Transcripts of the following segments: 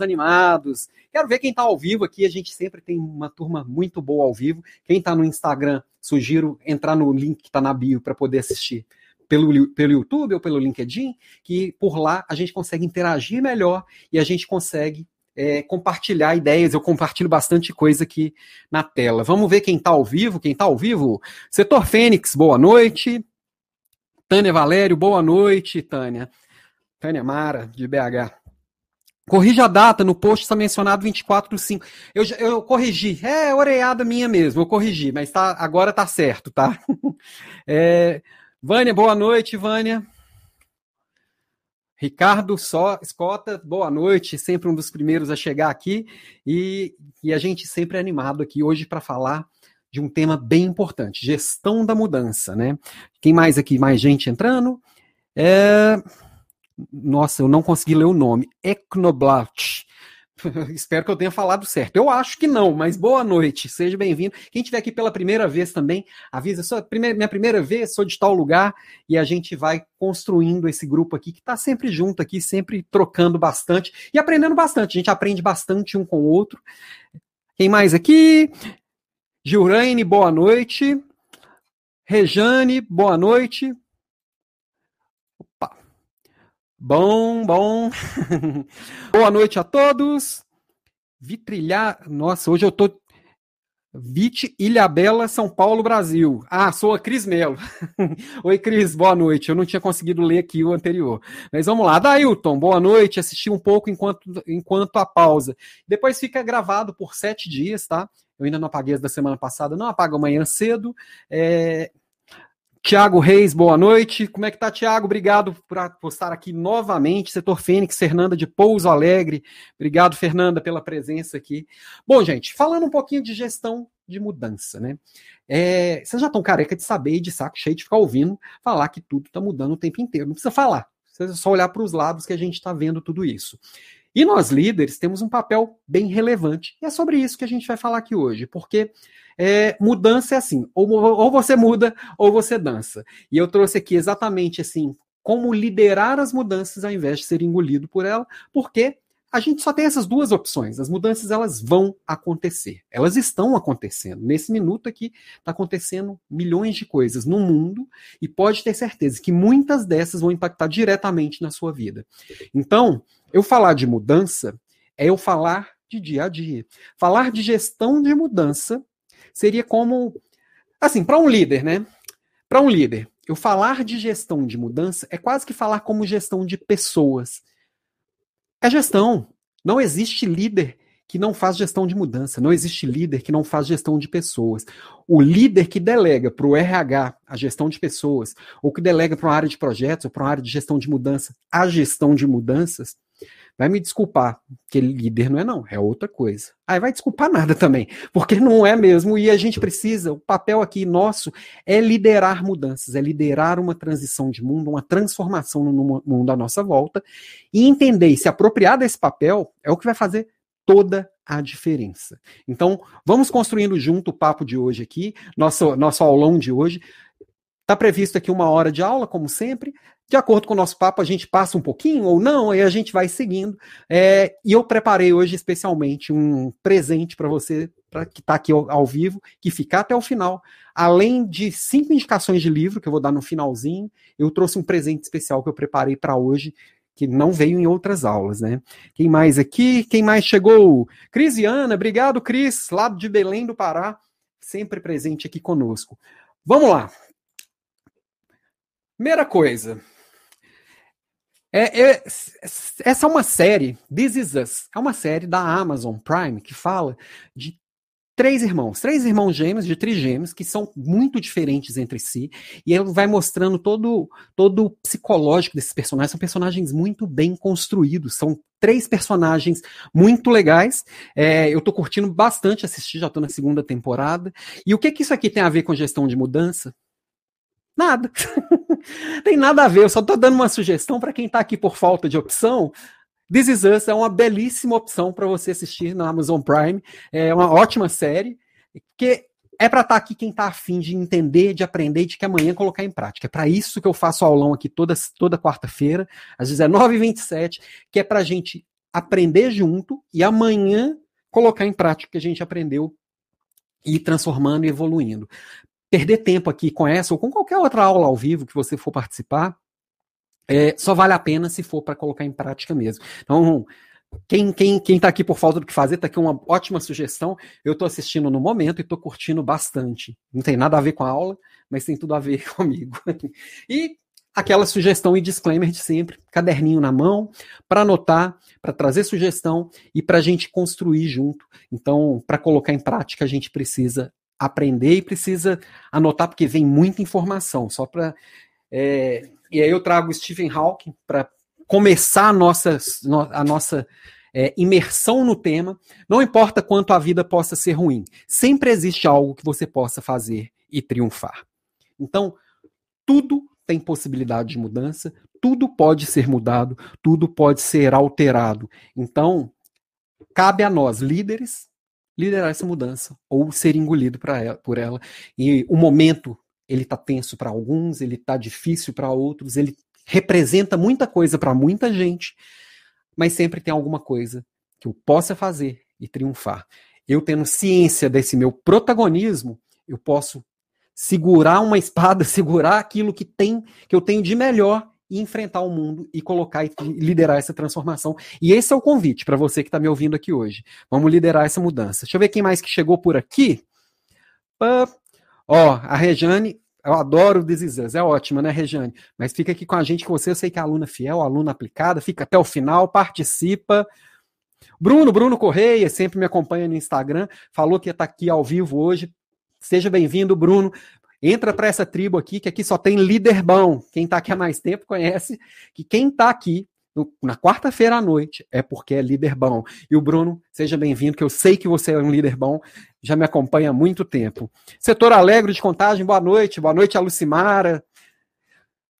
animados. Quero ver quem está ao vivo aqui. A gente sempre tem uma turma muito boa ao vivo. Quem está no Instagram, sugiro entrar no link que está na bio para poder assistir pelo, pelo YouTube ou pelo LinkedIn, que por lá a gente consegue interagir melhor e a gente consegue é, compartilhar ideias. Eu compartilho bastante coisa aqui na tela. Vamos ver quem está ao vivo. Quem está ao vivo? Setor Fênix, boa noite. Tânia Valério, boa noite, Tânia. Tânia Mara, de BH. Corrija a data, no post está mencionado 24 do 5. Eu, eu corrigi, é oreada minha mesmo, eu corrigi, mas tá, agora tá certo, tá? É, Vânia, boa noite, Vânia. Ricardo Só, Escota, boa noite, sempre um dos primeiros a chegar aqui e, e a gente sempre é animado aqui hoje para falar de um tema bem importante, gestão da mudança, né? Quem mais aqui, mais gente entrando? É... Nossa, eu não consegui ler o nome. Ecnoblast. Espero que eu tenha falado certo. Eu acho que não, mas boa noite, seja bem-vindo. Quem estiver aqui pela primeira vez também, avisa, sou primeira, minha primeira vez, sou de tal lugar, e a gente vai construindo esse grupo aqui, que está sempre junto aqui, sempre trocando bastante e aprendendo bastante. A gente aprende bastante um com o outro. Quem mais aqui? Gilraine, boa noite. Rejane, boa noite. Bom, bom. Boa noite a todos. Vitrilhar. Nossa, hoje eu tô. Vite Ilhabela, São Paulo, Brasil. Ah, sou a Cris Melo. Oi, Cris, boa noite. Eu não tinha conseguido ler aqui o anterior. Mas vamos lá. Dailton, boa noite. Assisti um pouco enquanto, enquanto a pausa. Depois fica gravado por sete dias, tá? Eu ainda não apaguei as da semana passada, não apago amanhã cedo. É, Tiago Reis, boa noite. Como é que tá, Tiago? Obrigado por, estar aqui novamente. Setor Fênix, Fernanda de Pouso Alegre. Obrigado, Fernanda, pela presença aqui. Bom, gente, falando um pouquinho de gestão de mudança, né? É, vocês já estão careca de saber e de saco cheio de ficar ouvindo falar que tudo está mudando o tempo inteiro. Não precisa falar. Precisa só olhar para os lados que a gente está vendo tudo isso. E nós, líderes, temos um papel bem relevante. E é sobre isso que a gente vai falar aqui hoje, porque é, mudança é assim, ou, ou você muda ou você dança. E eu trouxe aqui exatamente assim, como liderar as mudanças ao invés de ser engolido por ela, porque a gente só tem essas duas opções. As mudanças elas vão acontecer. Elas estão acontecendo. Nesse minuto aqui está acontecendo milhões de coisas no mundo e pode ter certeza que muitas dessas vão impactar diretamente na sua vida. Então, eu falar de mudança é eu falar de dia a dia. Falar de gestão de mudança seria como assim, para um líder, né? Para um líder, eu falar de gestão de mudança é quase que falar como gestão de pessoas. É gestão. Não existe líder que não faz gestão de mudança, não existe líder que não faz gestão de pessoas. O líder que delega para o RH a gestão de pessoas, ou que delega para uma área de projetos, ou para uma área de gestão de mudança a gestão de mudanças, vai me desculpar, que líder não é não, é outra coisa. Aí vai desculpar nada também, porque não é mesmo, e a gente precisa, o papel aqui nosso é liderar mudanças, é liderar uma transição de mundo, uma transformação no mundo à nossa volta, e entender e se apropriar desse papel é o que vai fazer toda a diferença. Então, vamos construindo junto o papo de hoje aqui, nosso, nosso aulão de hoje. Está previsto aqui uma hora de aula, como sempre. De acordo com o nosso papo, a gente passa um pouquinho ou não, e a gente vai seguindo. É, e eu preparei hoje especialmente um presente para você, para que está aqui ao, ao, vivo, que ficar até o final. Além de cinco indicações de livro que eu vou dar no finalzinho, eu trouxe um presente especial que eu preparei para hoje, que não veio em outras aulas, né? Quem mais aqui? Quem mais chegou? Crisiana, obrigado, Cris, lá de Belém do Pará, sempre presente aqui conosco. Vamos lá. Primeira coisa, é, é, essa é uma série, This Is Us, é uma série da Amazon Prime que fala de três irmãos, três irmãos gêmeos, de trigêmeos, que são muito diferentes entre si, e ele vai mostrando todo, todo o psicológico desses personagens, são personagens muito bem construídos, são três personagens muito legais, é, eu tô curtindo bastante assistir, já tô na segunda temporada, e o que que isso aqui tem a ver com gestão de mudança? Nada. Tem nada a ver, eu só estou dando uma sugestão para quem está aqui por falta de opção. This Is Us é uma belíssima opção para você assistir na Amazon Prime. É uma ótima série, que é para estar tá aqui quem está afim de entender, de aprender de que amanhã colocar em prática. É para isso que eu faço aulão aqui toda, toda quarta-feira, às 19h27, que é para a gente aprender junto e amanhã colocar em prática o que a gente aprendeu e transformando e evoluindo perder tempo aqui com essa ou com qualquer outra aula ao vivo que você for participar, é, só vale a pena se for para colocar em prática mesmo. Então, quem quem quem está aqui por falta do que fazer, está aqui uma ótima sugestão. Eu estou assistindo no momento e estou curtindo bastante. Não tem nada a ver com a aula, mas tem tudo a ver comigo. e aquela sugestão e disclaimer de sempre, caderninho na mão, para anotar, para trazer sugestão e para a gente construir junto. Então, para colocar em prática, a gente precisa aprender e precisa anotar, porque vem muita informação. Só para. É, e aí eu trago Stephen Hawking para começar a nossa, a nossa é, imersão no tema. Não importa quanto a vida possa ser ruim, sempre existe algo que você possa fazer e triunfar. Então, tudo tem possibilidade de mudança, tudo pode ser mudado, tudo pode ser alterado. Então, cabe a nós, líderes, liderar essa mudança ou ser engolido ela, por ela. E o momento ele está tenso para alguns, ele está difícil para outros, ele representa muita coisa para muita gente, mas sempre tem alguma coisa que eu possa fazer e triunfar. Eu tendo ciência desse meu protagonismo, eu posso segurar uma espada, segurar aquilo que tem que eu tenho de melhor enfrentar o mundo e colocar e liderar essa transformação. E esse é o convite para você que está me ouvindo aqui hoje. Vamos liderar essa mudança. Deixa eu ver quem mais que chegou por aqui. Ó, a Rejane, eu adoro o Desizans, é ótima, né, Rejane? Mas fica aqui com a gente, que você eu sei que é aluna fiel, aluna aplicada, fica até o final, participa. Bruno, Bruno Correia, sempre me acompanha no Instagram, falou que ia estar tá aqui ao vivo hoje. Seja bem-vindo, Bruno. Entra para essa tribo aqui, que aqui só tem líder bom. Quem está aqui há mais tempo conhece que quem está aqui no, na quarta-feira à noite é porque é líder bom. E o Bruno, seja bem-vindo, que eu sei que você é um líder bom, já me acompanha há muito tempo. Setor Alegre de Contagem, boa noite. Boa noite a Lucimara.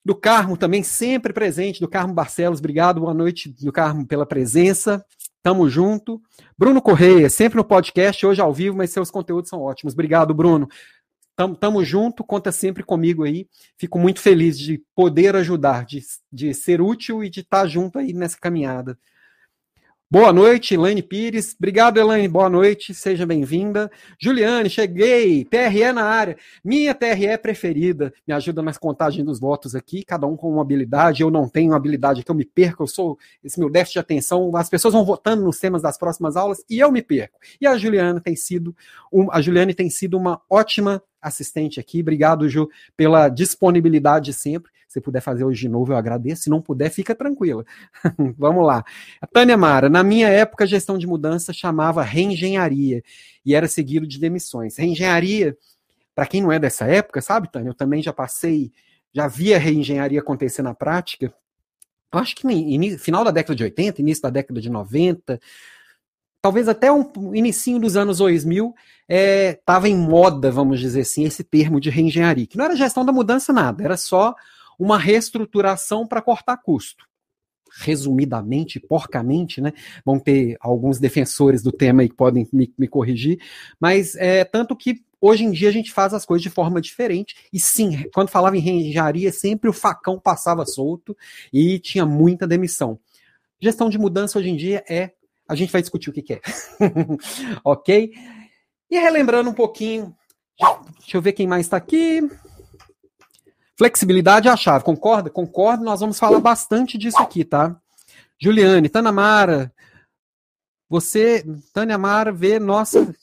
Do Carmo também, sempre presente, do Carmo Barcelos, obrigado, boa noite, do Carmo, pela presença. Tamo junto. Bruno Correia, sempre no podcast, hoje ao vivo, mas seus conteúdos são ótimos. Obrigado, Bruno. Tamo, tamo junto, conta sempre comigo aí. Fico muito feliz de poder ajudar, de, de ser útil e de estar junto aí nessa caminhada. Boa noite, Elaine Pires. Obrigado, Elaine. Boa noite, seja bem-vinda. Juliane, cheguei. TRE na área. Minha TRE preferida. Me ajuda nas contagens dos votos aqui, cada um com uma habilidade. Eu não tenho habilidade que eu me perco, eu sou esse meu déficit de atenção. As pessoas vão votando nos temas das próximas aulas e eu me perco. E a Juliana tem sido, um, a Juliane tem sido uma ótima assistente aqui. Obrigado, Ju, pela disponibilidade sempre. Se puder fazer hoje de novo, eu agradeço. Se não puder, fica tranquila. Vamos lá. A Tânia Mara, na minha época, gestão de mudança chamava reengenharia e era seguido de demissões. Reengenharia, para quem não é dessa época, sabe, Tânia? Eu também já passei, já vi a reengenharia acontecer na prática. Eu acho que no final da década de 80, início da década de 90, talvez até um inicinho dos anos 2000, estava é, em moda, vamos dizer assim, esse termo de reengenharia, que não era gestão da mudança nada, era só uma reestruturação para cortar custo. Resumidamente, porcamente, né? Vão ter alguns defensores do tema aí que podem me, me corrigir, mas é tanto que hoje em dia a gente faz as coisas de forma diferente. E sim, quando falava em reengenharia, sempre o facão passava solto e tinha muita demissão. Gestão de mudança hoje em dia é a gente vai discutir o que, que é. ok? E relembrando um pouquinho, deixa eu ver quem mais está aqui. Flexibilidade é a chave, concorda? Concordo, nós vamos falar bastante disso aqui, tá? Juliane, Tanamara, você, Tânia Mara, vê nossa.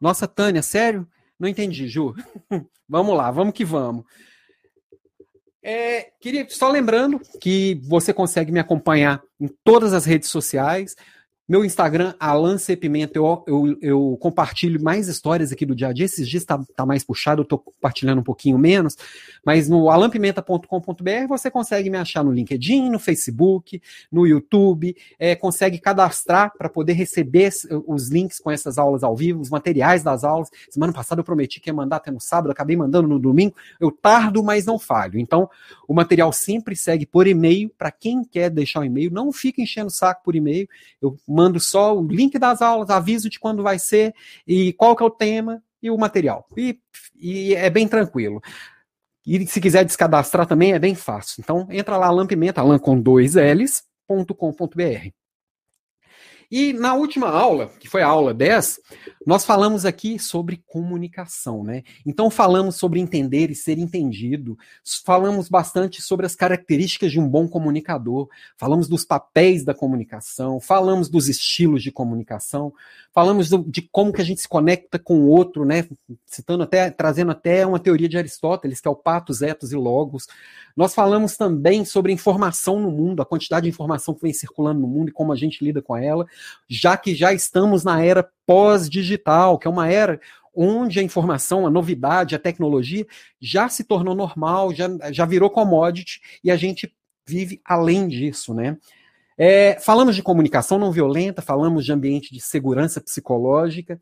Nossa, Tânia, sério? Não entendi, Ju. vamos lá, vamos que vamos. É, queria só lembrando que você consegue me acompanhar em todas as redes sociais Meu Instagram, Alan C. Pimenta, eu, eu, eu, compartilho mais histórias aqui do dia a dia. Esses dias está tá mais puxado, eu estou compartilhando um pouquinho menos. Mas no alampimenta.com.br você consegue me achar no LinkedIn, no Facebook, no YouTube. É, consegue cadastrar para poder receber os links com essas aulas ao vivo, os materiais das aulas. Semana passada eu prometi que ia mandar até no sábado, acabei mandando no domingo. Eu tardo, mas não falho. Então, o material sempre segue por e-mail. Para quem quer deixar o e-mail, não fica enchendo o saco por e-mail. Eu mando só o link das aulas, aviso de quando vai ser e qual que é o tema e o material. E, e é bem tranquilo. E se quiser descadastrar também é bem fácil. Então entra lá, Lampimenta, Alan com dois L's.com.br. E na última aula, que foi a aula 10, nós falamos aqui sobre comunicação, né? Então falamos sobre entender e ser entendido, falamos bastante sobre as características de um bom comunicador, falamos dos papéis da comunicação, falamos dos estilos de comunicação, falamos do, de como que a gente se conecta com o outro, né? Citando até, trazendo até uma teoria de Aristóteles, que é o patos, etos e logos. Nós falamos também sobre informação no mundo, a quantidade de informação que vem circulando no mundo e como a gente lida com ela já que já estamos na era pós-digital, que é uma era onde a informação, a novidade, a tecnologia já se tornou normal, já, já virou commodity e a gente vive além disso, né? É, falamos de comunicação não violenta, falamos de ambiente de segurança psicológica,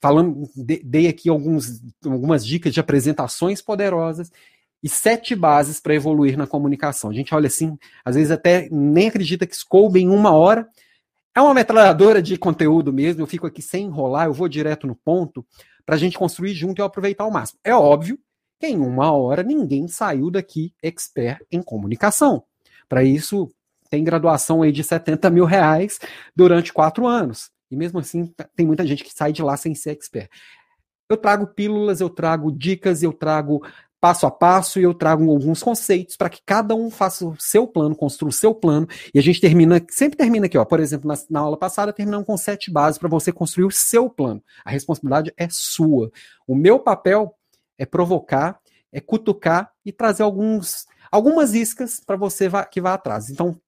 falamos, dei aqui alguns, algumas dicas de apresentações poderosas e sete bases para evoluir na comunicação. A gente olha assim, às vezes até nem acredita que isso coube em uma hora, é uma metralhadora de conteúdo mesmo, eu fico aqui sem enrolar, eu vou direto no ponto para a gente construir junto e aproveitar ao máximo. É óbvio que em uma hora ninguém saiu daqui expert em comunicação. Para isso, tem graduação aí de 70 mil reais durante quatro anos. E mesmo assim, tem muita gente que sai de lá sem ser expert. Eu trago pílulas, eu trago dicas, eu trago passo a passo e eu trago alguns conceitos para que cada um faça o seu plano, construa o seu plano. E a gente termina, sempre termina aqui, ó. Por exemplo, na, na aula passada, terminamos com sete bases para você construir o seu plano. A responsabilidade é sua. O meu papel é provocar, é cutucar e trazer alguns, algumas iscas para você vá, que vá atrás. Então,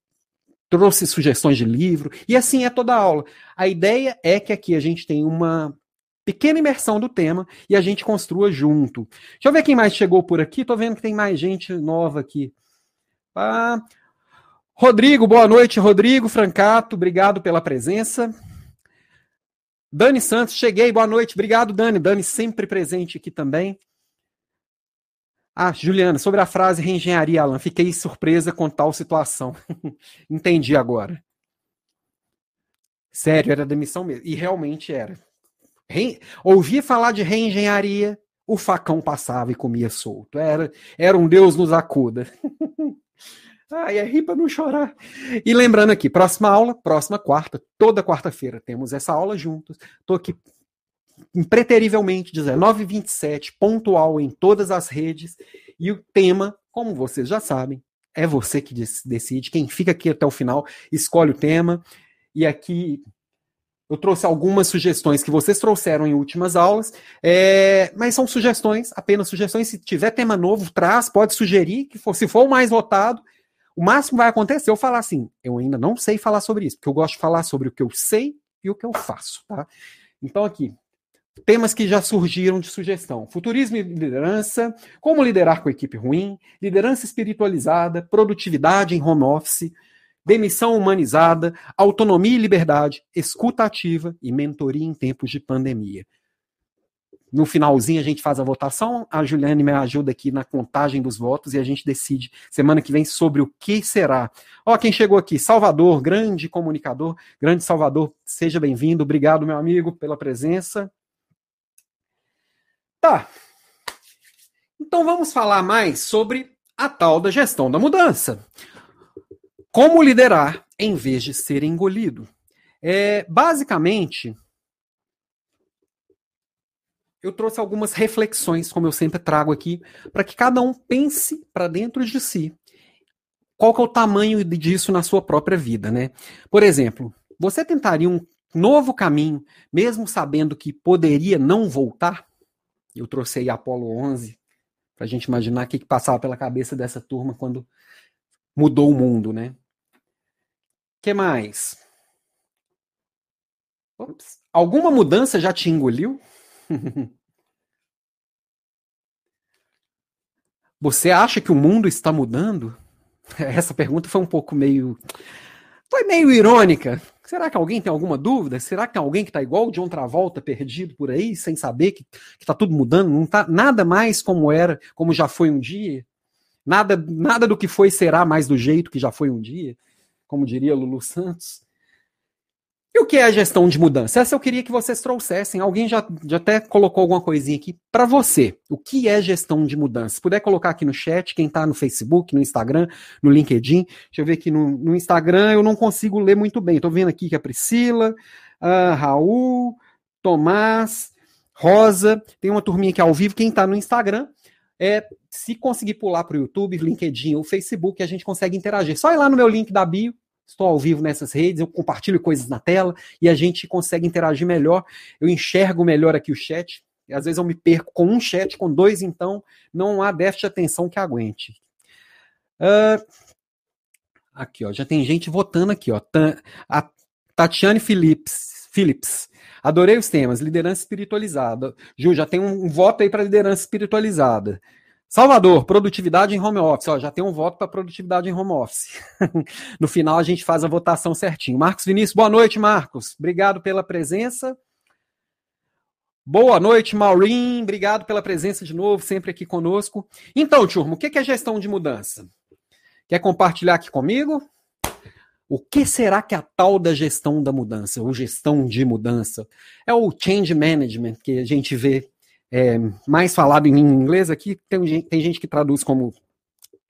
trouxe sugestões de livro, e assim é toda a aula. A ideia é que aqui a gente tem uma pequena imersão do tema e a gente construa junto. Deixa eu ver quem mais chegou por aqui. Tô vendo que tem mais gente nova aqui. Ah, Rodrigo, boa noite, Rodrigo Francato, obrigado pela presença. Dani Santos, cheguei, boa noite, obrigado, Dani. Dani sempre presente aqui também. Ah, Juliana, sobre a frase reengenharia, Alan, fiquei surpresa com tal situação. Entendi agora. Sério, era demissão mesmo. E realmente era. Re... Ouvia falar de reengenharia, o facão passava e comia solto. Era, era um Deus nos acuda. Ai, é rir para não chorar. E lembrando aqui, próxima aula, próxima quarta, toda quarta-feira temos essa aula juntos. Estou aqui impreterivelmente 19h27, pontual em todas as redes. E o tema, como vocês já sabem, é você que decide. Quem fica aqui até o final escolhe o tema. E aqui eu trouxe algumas sugestões que vocês trouxeram em últimas aulas, é, mas são sugestões, apenas sugestões. Se tiver tema novo, traz, pode sugerir, que for, se for o mais votado, o máximo vai acontecer eu falar assim, eu ainda não sei falar sobre isso, porque eu gosto de falar sobre o que eu sei e o que eu faço, tá? Então aqui, temas que já surgiram de sugestão: futurismo e liderança, como liderar com equipe ruim, liderança espiritualizada, produtividade em home office, demissão humanizada, autonomia e liberdade, escuta ativa e mentoria em tempos de pandemia. No finalzinho a gente faz a votação, a Juliane me ajuda aqui na contagem dos votos e a gente decide semana que vem sobre o que será. Ó, quem chegou aqui, Salvador, grande comunicador, grande Salvador, seja bem-vindo, obrigado meu amigo pela presença. Tá. Então vamos falar mais sobre a tal da gestão da mudança. Como liderar em vez de ser engolido? É, basicamente, eu trouxe algumas reflexões, como eu sempre trago aqui, para que cada um pense para dentro de si. Qual que é o tamanho disso na sua própria vida, né? Por exemplo, você tentaria um novo caminho, mesmo sabendo que poderia não voltar? Eu trouxe aí Apolo 11 para a gente imaginar o que, que passava pela cabeça dessa turma quando mudou o mundo, né? Que mais? Ops. Alguma mudança já te engoliu? Você acha que o mundo está mudando? Essa pergunta foi um pouco meio. Foi meio irônica. Será que alguém tem alguma dúvida? Será que alguém que está igual o John Travolta, perdido por aí, sem saber que está tudo mudando? Não está nada mais como era, como já foi um dia? Nada, nada do que foi será mais do jeito que já foi um dia? Como diria Lulu Santos. E o que é a gestão de mudança? Essa eu queria que vocês trouxessem. Alguém já, já até colocou alguma coisinha aqui para você. O que é gestão de mudança? Se puder colocar aqui no chat, quem está no Facebook, no Instagram, no LinkedIn. Deixa eu ver aqui no, no Instagram, eu não consigo ler muito bem. Estou vendo aqui que a Priscila, a Raul, Tomás, Rosa, tem uma turminha aqui ao vivo. Quem está no Instagram, é, se conseguir pular para o YouTube, LinkedIn ou Facebook, a gente consegue interagir. Só ir lá no meu link da bio, estou ao vivo nessas redes, eu compartilho coisas na tela e a gente consegue interagir melhor. Eu enxergo melhor aqui o chat. E às vezes eu me perco com um chat, com dois, então não há déficit de atenção que aguente. Uh, aqui, ó, já tem gente votando aqui, ó. A Tatiane Phillips, Phillips. Adorei os temas, liderança espiritualizada. Ju, já tem um, um voto aí para liderança espiritualizada. Salvador, produtividade em home office. Ó, já tem um voto para produtividade em home office. no final a gente faz a votação certinho. Marcos Vinícius, boa noite, Marcos. Obrigado pela presença. Boa noite, Maureen. Obrigado pela presença de novo, sempre aqui conosco. Então, turma, o que é gestão de mudança? Quer compartilhar aqui comigo? O que será que é a tal da gestão da mudança, ou gestão de mudança? É o change management que a gente vê é, mais falado em inglês aqui, tem, tem gente que traduz como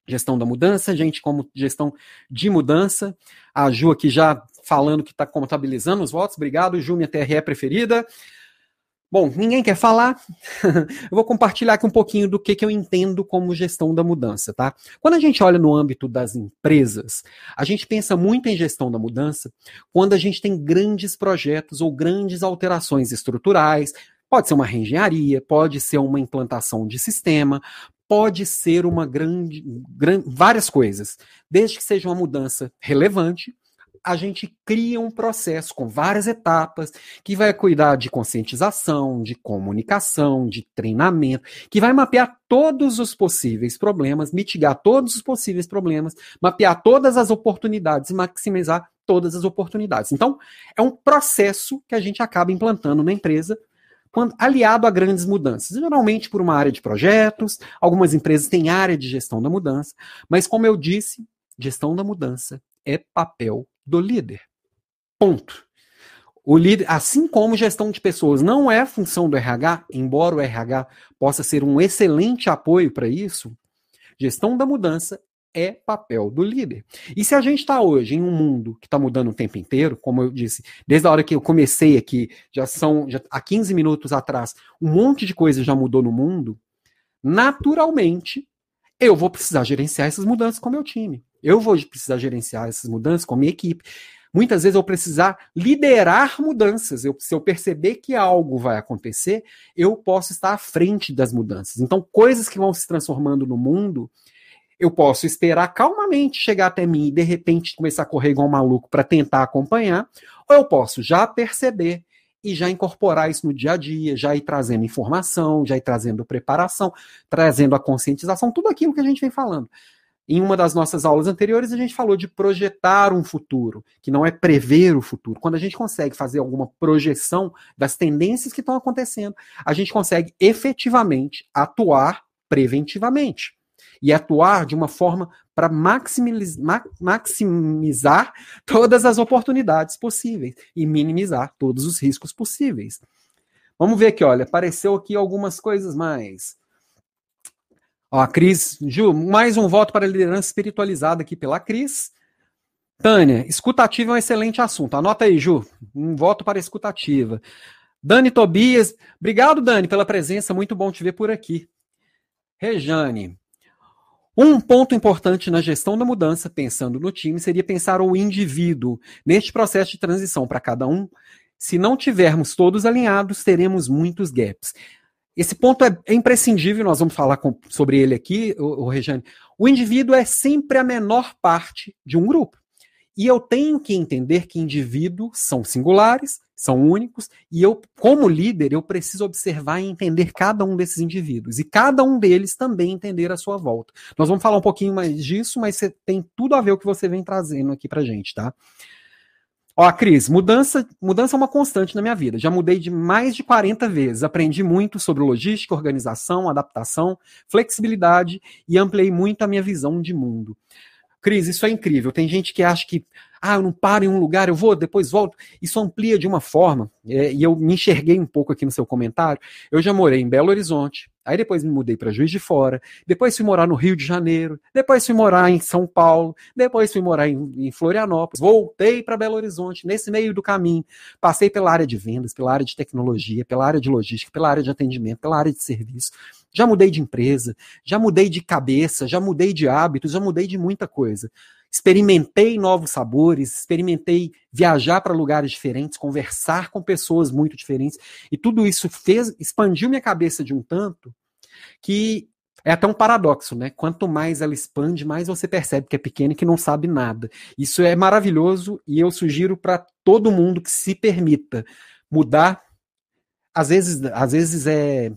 gestão da mudança, gente como gestão de mudança. A Ju aqui já falando que está contabilizando os votos. Obrigado, Ju, minha TRE preferida. Bom, ninguém quer falar. eu vou compartilhar aqui um pouquinho do que, que eu entendo como gestão da mudança, tá? Quando a gente olha no âmbito das empresas, a gente pensa muito em gestão da mudança quando a gente tem grandes projetos ou grandes alterações estruturais, Pode ser uma reengenharia, pode ser uma implantação de sistema, pode ser uma grande, grande, várias coisas. Desde que seja uma mudança relevante, a gente cria um processo com várias etapas que vai cuidar de conscientização, de comunicação, de treinamento, que vai mapear todos os possíveis problemas, mitigar todos os possíveis problemas, mapear todas as oportunidades e maximizar todas as oportunidades. Então, é um processo que a gente acaba implantando na empresa quando, aliado a grandes mudanças, geralmente por uma área de projetos, algumas empresas têm área de gestão da mudança, mas como eu disse, gestão da mudança é papel do líder. Ponto. O líder, assim como gestão de pessoas não é função do RH, embora o RH possa ser um excelente apoio para isso, gestão da mudança é papel do líder. E se a gente está hoje em um mundo que está mudando o tempo inteiro, como eu disse, desde a hora que eu comecei aqui, já são já, há 15 minutos atrás, um monte de coisa já mudou no mundo, naturalmente eu vou precisar gerenciar essas mudanças com o meu time. Eu vou precisar gerenciar essas mudanças com a minha equipe. Muitas vezes eu precisar liderar mudanças. Eu, se eu perceber que algo vai acontecer, eu posso estar à frente das mudanças. Então, coisas que vão se transformando no mundo, eu posso esperar calmamente chegar até mim e de repente começar a correr igual um maluco para tentar acompanhar, ou eu posso já perceber e já incorporar isso no dia a dia, já ir trazendo informação, já ir trazendo preparação, trazendo a conscientização, tudo aquilo que a gente vem falando. Em uma das nossas aulas anteriores, a gente falou de projetar um futuro, que não é prever o futuro. Quando a gente consegue fazer alguma projeção das tendências que estão acontecendo, a gente consegue efetivamente atuar preventivamente e atuar de uma forma para maximizar, maximizar todas as oportunidades possíveis e minimizar todos os riscos possíveis. Vamos ver aqui, olha, apareceu aqui algumas coisas mais. Ó, a Cris, Ju, mais um voto para a liderança espiritualizada aqui pela Cris. Tânia, escutativa é um excelente assunto. Anota aí, Ju. Um voto para escutativa. Dani Tobias, obrigado, Dani, pela presença. Muito bom te ver por aqui. Rejane, um ponto importante na gestão da mudança, pensando no time, seria pensar o indivíduo neste processo de transição para cada um. Se não tivermos todos alinhados, teremos muitos gaps. Esse ponto é, é imprescindível, nós vamos falar com, sobre ele aqui, o, o Regiane. O indivíduo é sempre a menor parte de um grupo. E eu tenho que entender que indivíduos são singulares, são únicos, e eu, como líder, eu preciso observar e entender cada um desses indivíduos, e cada um deles também entender a sua volta. Nós vamos falar um pouquinho mais disso, mas tem tudo a ver o que você vem trazendo aqui pra gente, tá? Ó, Cris, mudança, mudança é uma constante na minha vida. Já mudei de mais de 40 vezes. Aprendi muito sobre logística, organização, adaptação, flexibilidade e ampliei muito a minha visão de mundo. Cris, isso é incrível. Tem gente que acha que, ah, eu não paro em um lugar, eu vou, depois volto. Isso amplia de uma forma, é, e eu me enxerguei um pouco aqui no seu comentário. Eu já morei em Belo Horizonte, aí depois me mudei para Juiz de Fora, depois fui morar no Rio de Janeiro, depois fui morar em São Paulo, depois fui morar em, em Florianópolis, voltei para Belo Horizonte. Nesse meio do caminho, passei pela área de vendas, pela área de tecnologia, pela área de logística, pela área de atendimento, pela área de serviço. Já mudei de empresa, já mudei de cabeça, já mudei de hábitos, já mudei de muita coisa. Experimentei novos sabores, experimentei viajar para lugares diferentes, conversar com pessoas muito diferentes, e tudo isso fez expandiu minha cabeça de um tanto que é até um paradoxo, né? Quanto mais ela expande, mais você percebe que é pequena e que não sabe nada. Isso é maravilhoso e eu sugiro para todo mundo que se permita mudar. Às vezes, às vezes é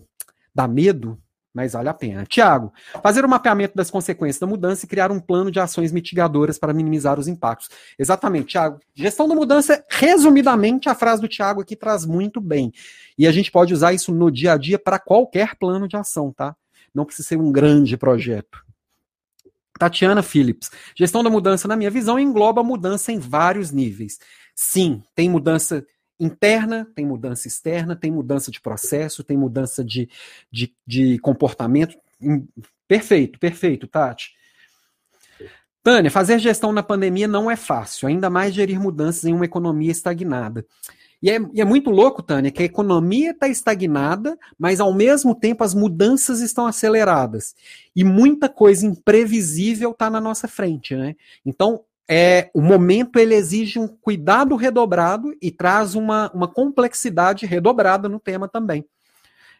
dá medo, mas vale a pena. Tiago, fazer o um mapeamento das consequências da mudança e criar um plano de ações mitigadoras para minimizar os impactos. Exatamente, Tiago. Gestão da mudança, resumidamente, a frase do Tiago aqui traz muito bem. E a gente pode usar isso no dia a dia para qualquer plano de ação, tá? Não precisa ser um grande projeto. Tatiana Phillips. Gestão da mudança, na minha visão, engloba mudança em vários níveis. Sim, tem mudança interna, tem mudança externa, tem mudança de processo, tem mudança de, de, de comportamento. Perfeito, perfeito, Tati. Tânia, fazer gestão na pandemia não é fácil, ainda mais gerir mudanças em uma economia estagnada. E é, e é muito louco, Tânia, que a economia está estagnada, mas ao mesmo tempo as mudanças estão aceleradas. E muita coisa imprevisível está na nossa frente, né? Então, é, o momento ele exige um cuidado redobrado e traz uma, uma complexidade redobrada no tema também.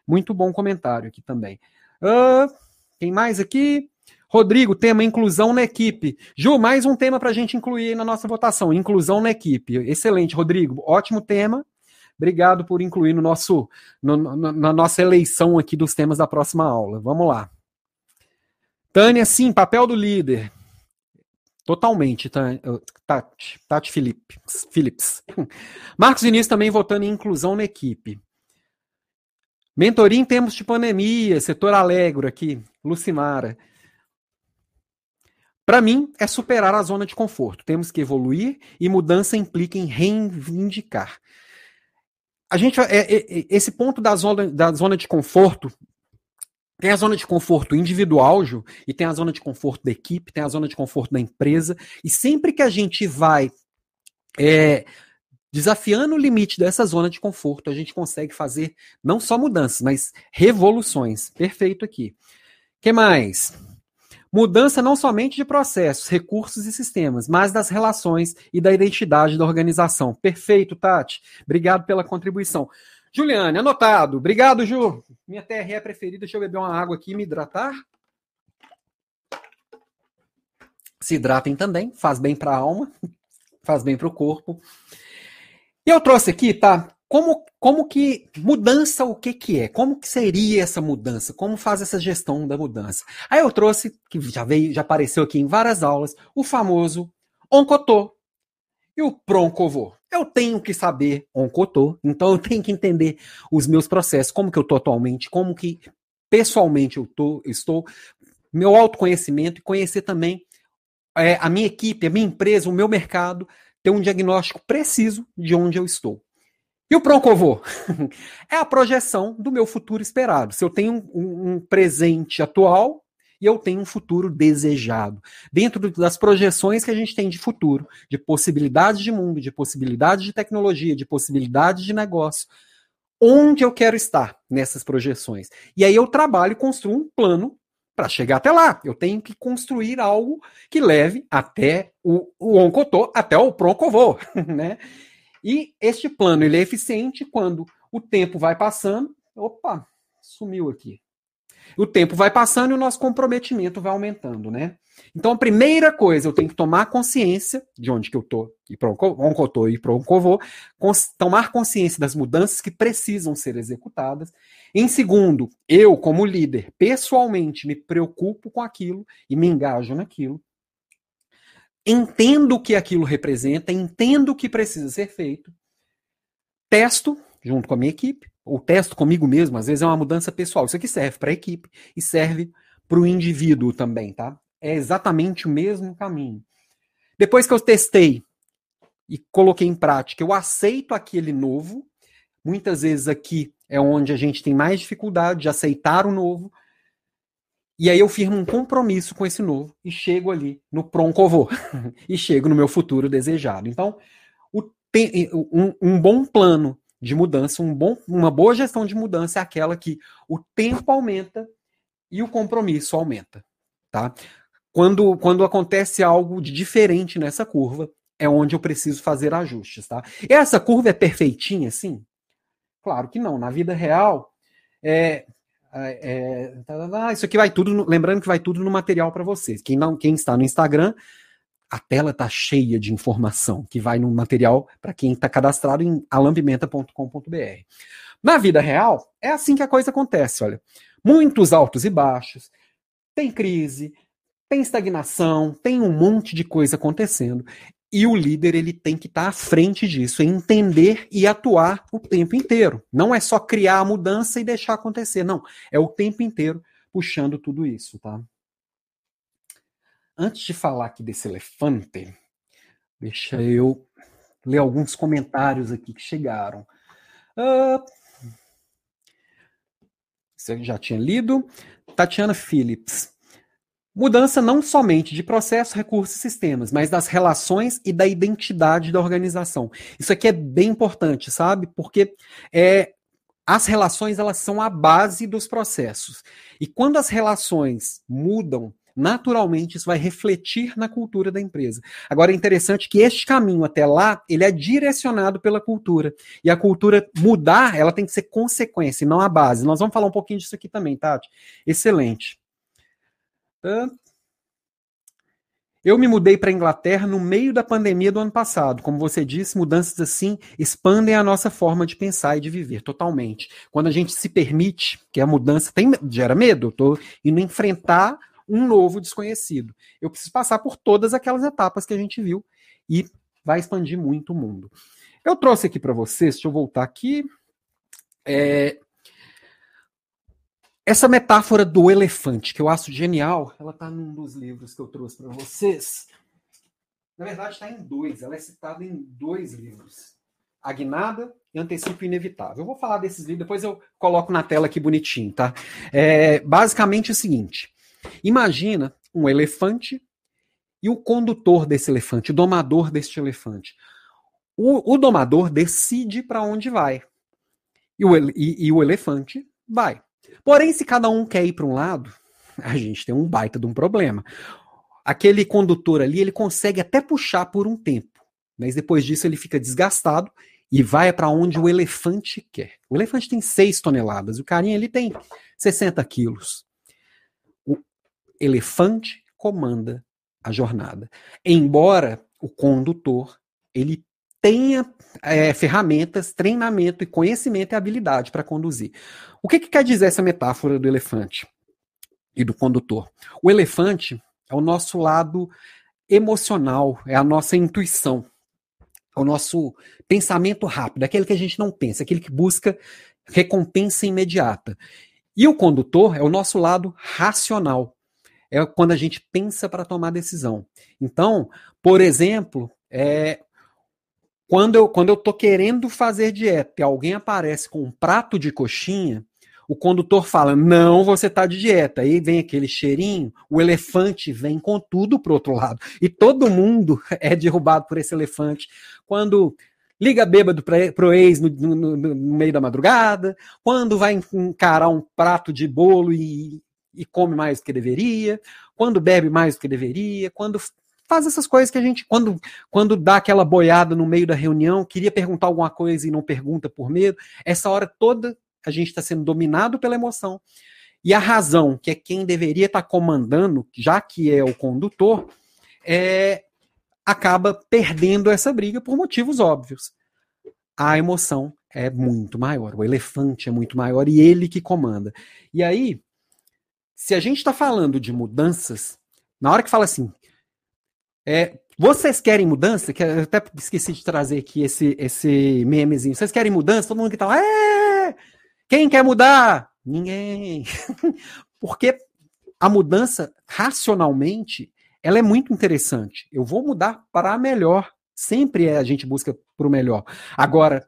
Muito bom comentário aqui também. Uh, quem mais aqui? Rodrigo, tema inclusão na equipe. Ju, mais um tema para a gente incluir na nossa votação: inclusão na equipe. Excelente, Rodrigo. Ótimo tema. Obrigado por incluir no nosso, no, no, na nossa eleição aqui dos temas da próxima aula. Vamos lá. Tânia, sim, papel do líder. Totalmente, Tati, Tati Phillips. Phillips. Marcos Vinícius também votando em inclusão na equipe. Mentoria em tempos de pandemia, setor alegro aqui, Lucimara. Para mim, é superar a zona de conforto. Temos que evoluir e mudança implica em reivindicar. A gente, é, é, é, esse ponto da zona, da zona de conforto tem a zona de conforto individual, Ju, e tem a zona de conforto da equipe, tem a zona de conforto da empresa. E sempre que a gente vai é, desafiando o limite dessa zona de conforto, a gente consegue fazer não só mudanças, mas revoluções. Perfeito aqui. que mais? Mudança não somente de processos, recursos e sistemas, mas das relações e da identidade da organização. Perfeito, Tati. Obrigado pela contribuição. Juliane, anotado. Obrigado, Ju. Minha TRE preferida. Deixa eu beber uma água aqui e me hidratar. Se hidratem também, faz bem para a alma, faz bem para o corpo. E eu trouxe aqui, tá? Como, como que mudança o que que é? Como que seria essa mudança? Como faz essa gestão da mudança? Aí eu trouxe, que já veio, já apareceu aqui em várias aulas, o famoso Oncotô e o Proncovô eu tenho que saber onde eu tô, então eu tenho que entender os meus processos, como que eu tô atualmente, como que pessoalmente eu tô, estou, meu autoconhecimento e conhecer também é, a minha equipe, a minha empresa, o meu mercado, ter um diagnóstico preciso de onde eu estou. E o Proncovô? é a projeção do meu futuro esperado. Se eu tenho um, um presente atual, eu tenho um futuro desejado. Dentro das projeções que a gente tem de futuro, de possibilidades de mundo, de possibilidades de tecnologia, de possibilidades de negócio, onde eu quero estar nessas projeções. E aí eu trabalho e construo um plano para chegar até lá. Eu tenho que construir algo que leve até o, o Oncotô, até o Proncovô, né? E este plano ele é eficiente quando o tempo vai passando. Opa, sumiu aqui. O tempo vai passando e o nosso comprometimento vai aumentando, né? Então, a primeira coisa, eu tenho que tomar consciência de onde que eu tô e para onde eu tô e para onde eu vou, cons tomar consciência das mudanças que precisam ser executadas. Em segundo, eu, como líder, pessoalmente me preocupo com aquilo e me engajo naquilo. Entendo o que aquilo representa, entendo o que precisa ser feito. Testo junto com a minha equipe, ou testo comigo mesmo, às vezes é uma mudança pessoal. Isso aqui serve para a equipe e serve para o indivíduo também, tá? É exatamente o mesmo caminho. Depois que eu testei e coloquei em prática, eu aceito aquele novo. Muitas vezes aqui é onde a gente tem mais dificuldade de aceitar o novo. E aí eu firmo um compromisso com esse novo e chego ali no pronto e chego no meu futuro desejado. Então, um, um bom plano de mudança, um bom, uma boa gestão de mudança é aquela que o tempo aumenta e o compromisso aumenta, tá? Quando, quando acontece algo de diferente nessa curva, é onde eu preciso fazer ajustes, tá? Essa curva é perfeitinha, sim? Claro que não. Na vida real, é, é, é tá, tá, tá, isso aqui vai tudo, lembrando que vai tudo no material para vocês. Quem não, quem está no Instagram a tela está cheia de informação que vai no material para quem está cadastrado em alambimenta.com.br. Na vida real, é assim que a coisa acontece, olha. Muitos altos e baixos, tem crise, tem estagnação, tem um monte de coisa acontecendo. E o líder ele tem que estar tá à frente disso, entender e atuar o tempo inteiro. Não é só criar a mudança e deixar acontecer, não. É o tempo inteiro puxando tudo isso, tá? Antes de falar aqui desse elefante, deixa eu ler alguns comentários aqui que chegaram. Uh, você já tinha lido. Tatiana Phillips. Mudança não somente de processo, recursos e sistemas, mas das relações e da identidade da organização. Isso aqui é bem importante, sabe? Porque é, as relações elas são a base dos processos. E quando as relações mudam, naturalmente isso vai refletir na cultura da empresa. Agora é interessante que este caminho até lá, ele é direcionado pela cultura. E a cultura mudar, ela tem que ser consequência, e não a base. Nós vamos falar um pouquinho disso aqui também, Tati. Excelente. Eu me mudei para a Inglaterra no meio da pandemia do ano passado. Como você disse, mudanças assim expandem a nossa forma de pensar e de viver totalmente. Quando a gente se permite, que a mudança tem, gera medo, eu estou indo enfrentar um novo desconhecido. Eu preciso passar por todas aquelas etapas que a gente viu e vai expandir muito o mundo. Eu trouxe aqui para vocês, deixa eu voltar aqui. É, essa metáfora do elefante, que eu acho genial, ela está num dos livros que eu trouxe para vocês. Na verdade, está em dois, ela é citada em dois livros. Agnada e Antecipo Inevitável. Eu vou falar desses livros, depois eu coloco na tela aqui bonitinho, tá? É, basicamente é o seguinte: Imagina um elefante e o condutor desse elefante, o domador deste elefante. O, o domador decide para onde vai. E o, e, e o elefante vai. Porém, se cada um quer ir para um lado, a gente tem um baita de um problema. Aquele condutor ali, ele consegue até puxar por um tempo, mas depois disso ele fica desgastado e vai para onde o elefante quer. O elefante tem 6 toneladas, o carinha ele tem 60 quilos elefante comanda a jornada. Embora o condutor ele tenha é, ferramentas, treinamento e conhecimento e habilidade para conduzir. O que, que quer dizer essa metáfora do elefante e do condutor? O elefante é o nosso lado emocional, é a nossa intuição, é o nosso pensamento rápido, aquele que a gente não pensa, aquele que busca recompensa imediata. E o condutor é o nosso lado racional, é quando a gente pensa para tomar decisão. Então, por exemplo, é, quando eu quando eu tô querendo fazer dieta e alguém aparece com um prato de coxinha, o condutor fala: "Não, você está de dieta". Aí vem aquele cheirinho, o elefante vem com tudo pro outro lado. E todo mundo é derrubado por esse elefante. Quando liga bêbado para o ex no, no, no, meio da madrugada, quando vai encarar um prato de bolo e, e come mais do que deveria, quando bebe mais do que deveria, quando faz essas coisas que a gente, quando, quando dá aquela boiada no meio da reunião, queria perguntar alguma coisa e não pergunta por medo, essa hora toda a gente está sendo dominado pela emoção E a razão, que é quem deveria estar tá comandando, já que é o condutor, é, acaba perdendo essa briga por motivos óbvios. A emoção é muito maior, o elefante é muito maior e ele que comanda. E aí, se a gente está falando de mudanças, na hora que fala assim, é, vocês querem mudança? Que eu até esqueci de trazer aqui esse, esse memezinho. Vocês querem mudança? Todo mundo que tá lá, é! Quem quer mudar? Ninguém. Porque a mudança, racionalmente, ela é muito interessante. Eu vou mudar para melhor. Sempre é a gente busca para o melhor. Agora,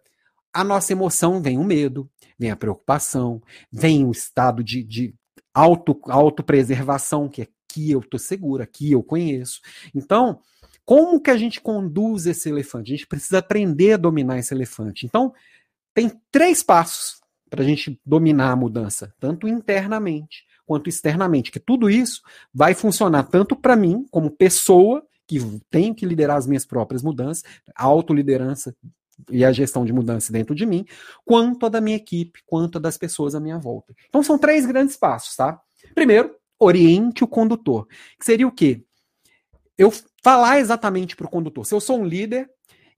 a nossa emoção vem o medo, vem a preocupação, vem o estado de, de auto, autopreservação, que é aqui eu estou seguro, aqui eu conheço. Então, como que a gente conduz esse elefante? A gente precisa aprender a dominar esse elefante. Então, tem três passos para a gente dominar a mudança, tanto internamente quanto externamente, que tudo isso vai funcionar tanto para mim, como pessoa, que tenho que liderar as minhas próprias mudanças, a autoliderança e a gestão de mudança dentro de mim, quanto a da minha equipe, quanto a das pessoas à minha volta. Então são três grandes passos, tá? Primeiro, oriente o condutor. Que seria o quê? Eu falar exatamente para o condutor. Se eu sou um líder,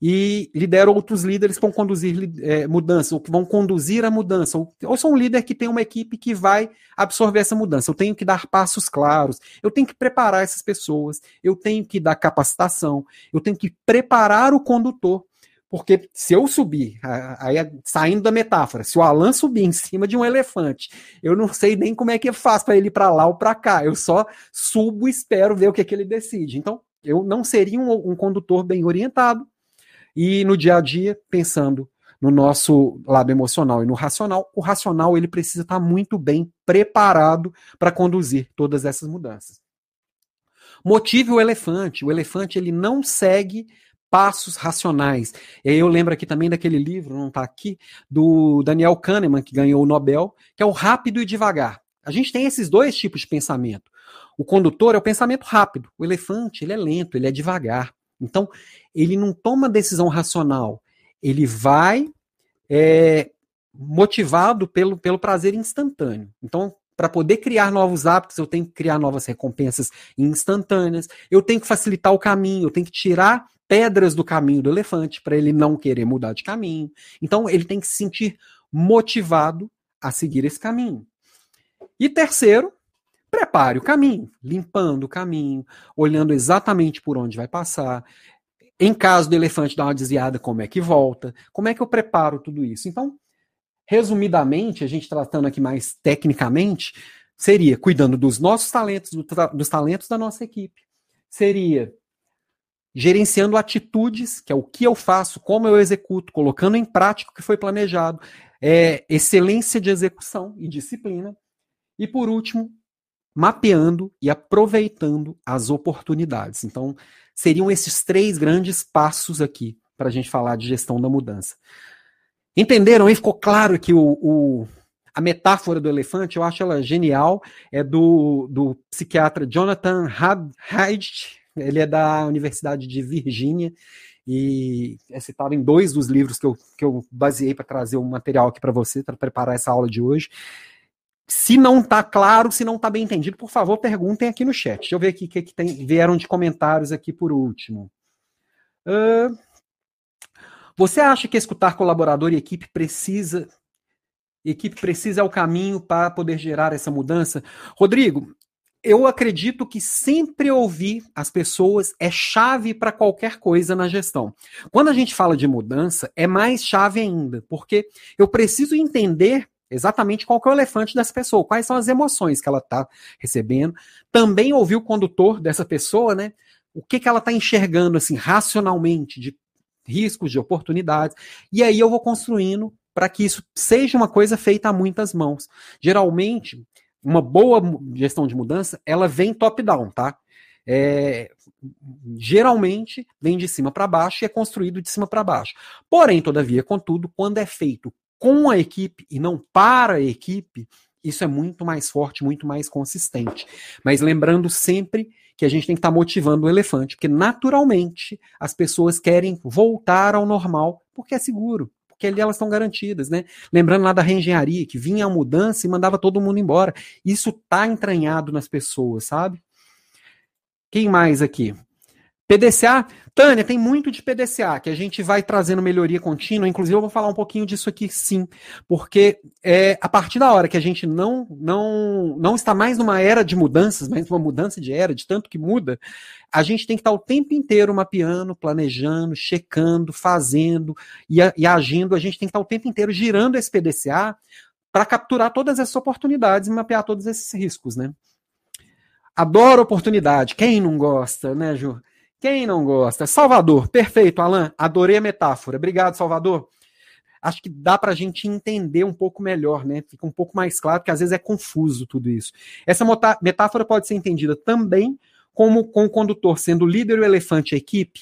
e lidero outros líderes que vão conduzir é, mudança, ou que vão conduzir a mudança. Ou, ou sou um líder que tem uma equipe que vai absorver essa mudança. Eu tenho que dar passos claros, eu tenho que preparar essas pessoas, eu tenho que dar capacitação, eu tenho que preparar o condutor. Porque se eu subir, aí saindo da metáfora, se o Alan subir em cima de um elefante, eu não sei nem como é que eu faço para ele ir para lá ou para cá. Eu só subo e espero ver o que, é que ele decide. Então, eu não seria um, um condutor bem orientado, e no dia a dia, pensando no nosso lado emocional e no racional, o racional ele precisa estar muito bem preparado para conduzir todas essas mudanças. Motive o elefante. O elefante ele não segue passos racionais. E aí eu lembro aqui também daquele livro, não está aqui, do Daniel Kahneman, que ganhou o Nobel, que é o rápido e devagar. A gente tem esses dois tipos de pensamento. O condutor é o pensamento rápido, o elefante ele é lento, ele é devagar. Então, ele não toma decisão racional, ele vai é, motivado pelo, pelo prazer instantâneo. Então, para poder criar novos hábitos, eu tenho que criar novas recompensas instantâneas, eu tenho que facilitar o caminho, eu tenho que tirar pedras do caminho do elefante para ele não querer mudar de caminho. Então, ele tem que se sentir motivado a seguir esse caminho. E terceiro, prepare o caminho, limpando o caminho, olhando exatamente por onde vai passar. Em caso do elefante dar uma desviada, como é que volta? Como é que eu preparo tudo isso? Então, resumidamente, a gente tratando aqui mais tecnicamente, seria cuidando dos nossos talentos, do dos talentos da nossa equipe. Seria gerenciando atitudes, que é o que eu faço, como eu executo, colocando em prática o que foi planejado, é, excelência de execução e disciplina. E por último, mapeando e aproveitando as oportunidades. Então, seriam esses três grandes passos aqui para a gente falar de gestão da mudança. Entenderam aí? Ficou claro que o, o, a metáfora do elefante, eu acho ela genial, é do, do psiquiatra Jonathan Haidt, ele é da Universidade de Virgínia, e é citado em dois dos livros que eu, que eu baseei para trazer o um material aqui para você, para preparar essa aula de hoje. Se não está claro, se não está bem entendido, por favor, perguntem aqui no chat. Deixa eu ver aqui o que, que tem, vieram de comentários aqui por último. Uh, você acha que escutar colaborador e equipe precisa equipe precisa é o caminho para poder gerar essa mudança? Rodrigo, eu acredito que sempre ouvir as pessoas é chave para qualquer coisa na gestão. Quando a gente fala de mudança, é mais chave ainda, porque eu preciso entender exatamente qual é o elefante dessa pessoa, quais são as emoções que ela está recebendo. Também ouvir o condutor dessa pessoa, né? O que, que ela está enxergando assim racionalmente de riscos, de oportunidades. E aí eu vou construindo para que isso seja uma coisa feita a muitas mãos. Geralmente, uma boa gestão de mudança, ela vem top-down, tá? É, geralmente vem de cima para baixo e é construído de cima para baixo. Porém, todavia, contudo, quando é feito com a equipe e não para a equipe, isso é muito mais forte, muito mais consistente. Mas lembrando sempre que a gente tem que estar tá motivando o elefante, porque naturalmente as pessoas querem voltar ao normal porque é seguro, porque ali elas estão garantidas, né? Lembrando lá da reengenharia, que vinha a mudança e mandava todo mundo embora. Isso tá entranhado nas pessoas, sabe? Quem mais aqui? PDCA, Tânia, tem muito de PDCA que a gente vai trazendo melhoria contínua. Inclusive, eu vou falar um pouquinho disso aqui, sim, porque é, a partir da hora que a gente não, não, não está mais numa era de mudanças, mas uma mudança de era, de tanto que muda, a gente tem que estar o tempo inteiro mapeando, planejando, checando, fazendo e, e agindo. A gente tem que estar o tempo inteiro girando esse PDCA para capturar todas essas oportunidades e mapear todos esses riscos, né? Adoro oportunidade. Quem não gosta, né, Ju? Quem não gosta? Salvador, perfeito, Alan. Adorei a metáfora. Obrigado, Salvador. Acho que dá para a gente entender um pouco melhor, né? Fica um pouco mais claro, porque às vezes é confuso tudo isso. Essa metáfora pode ser entendida também como com o condutor sendo o líder o elefante a equipe.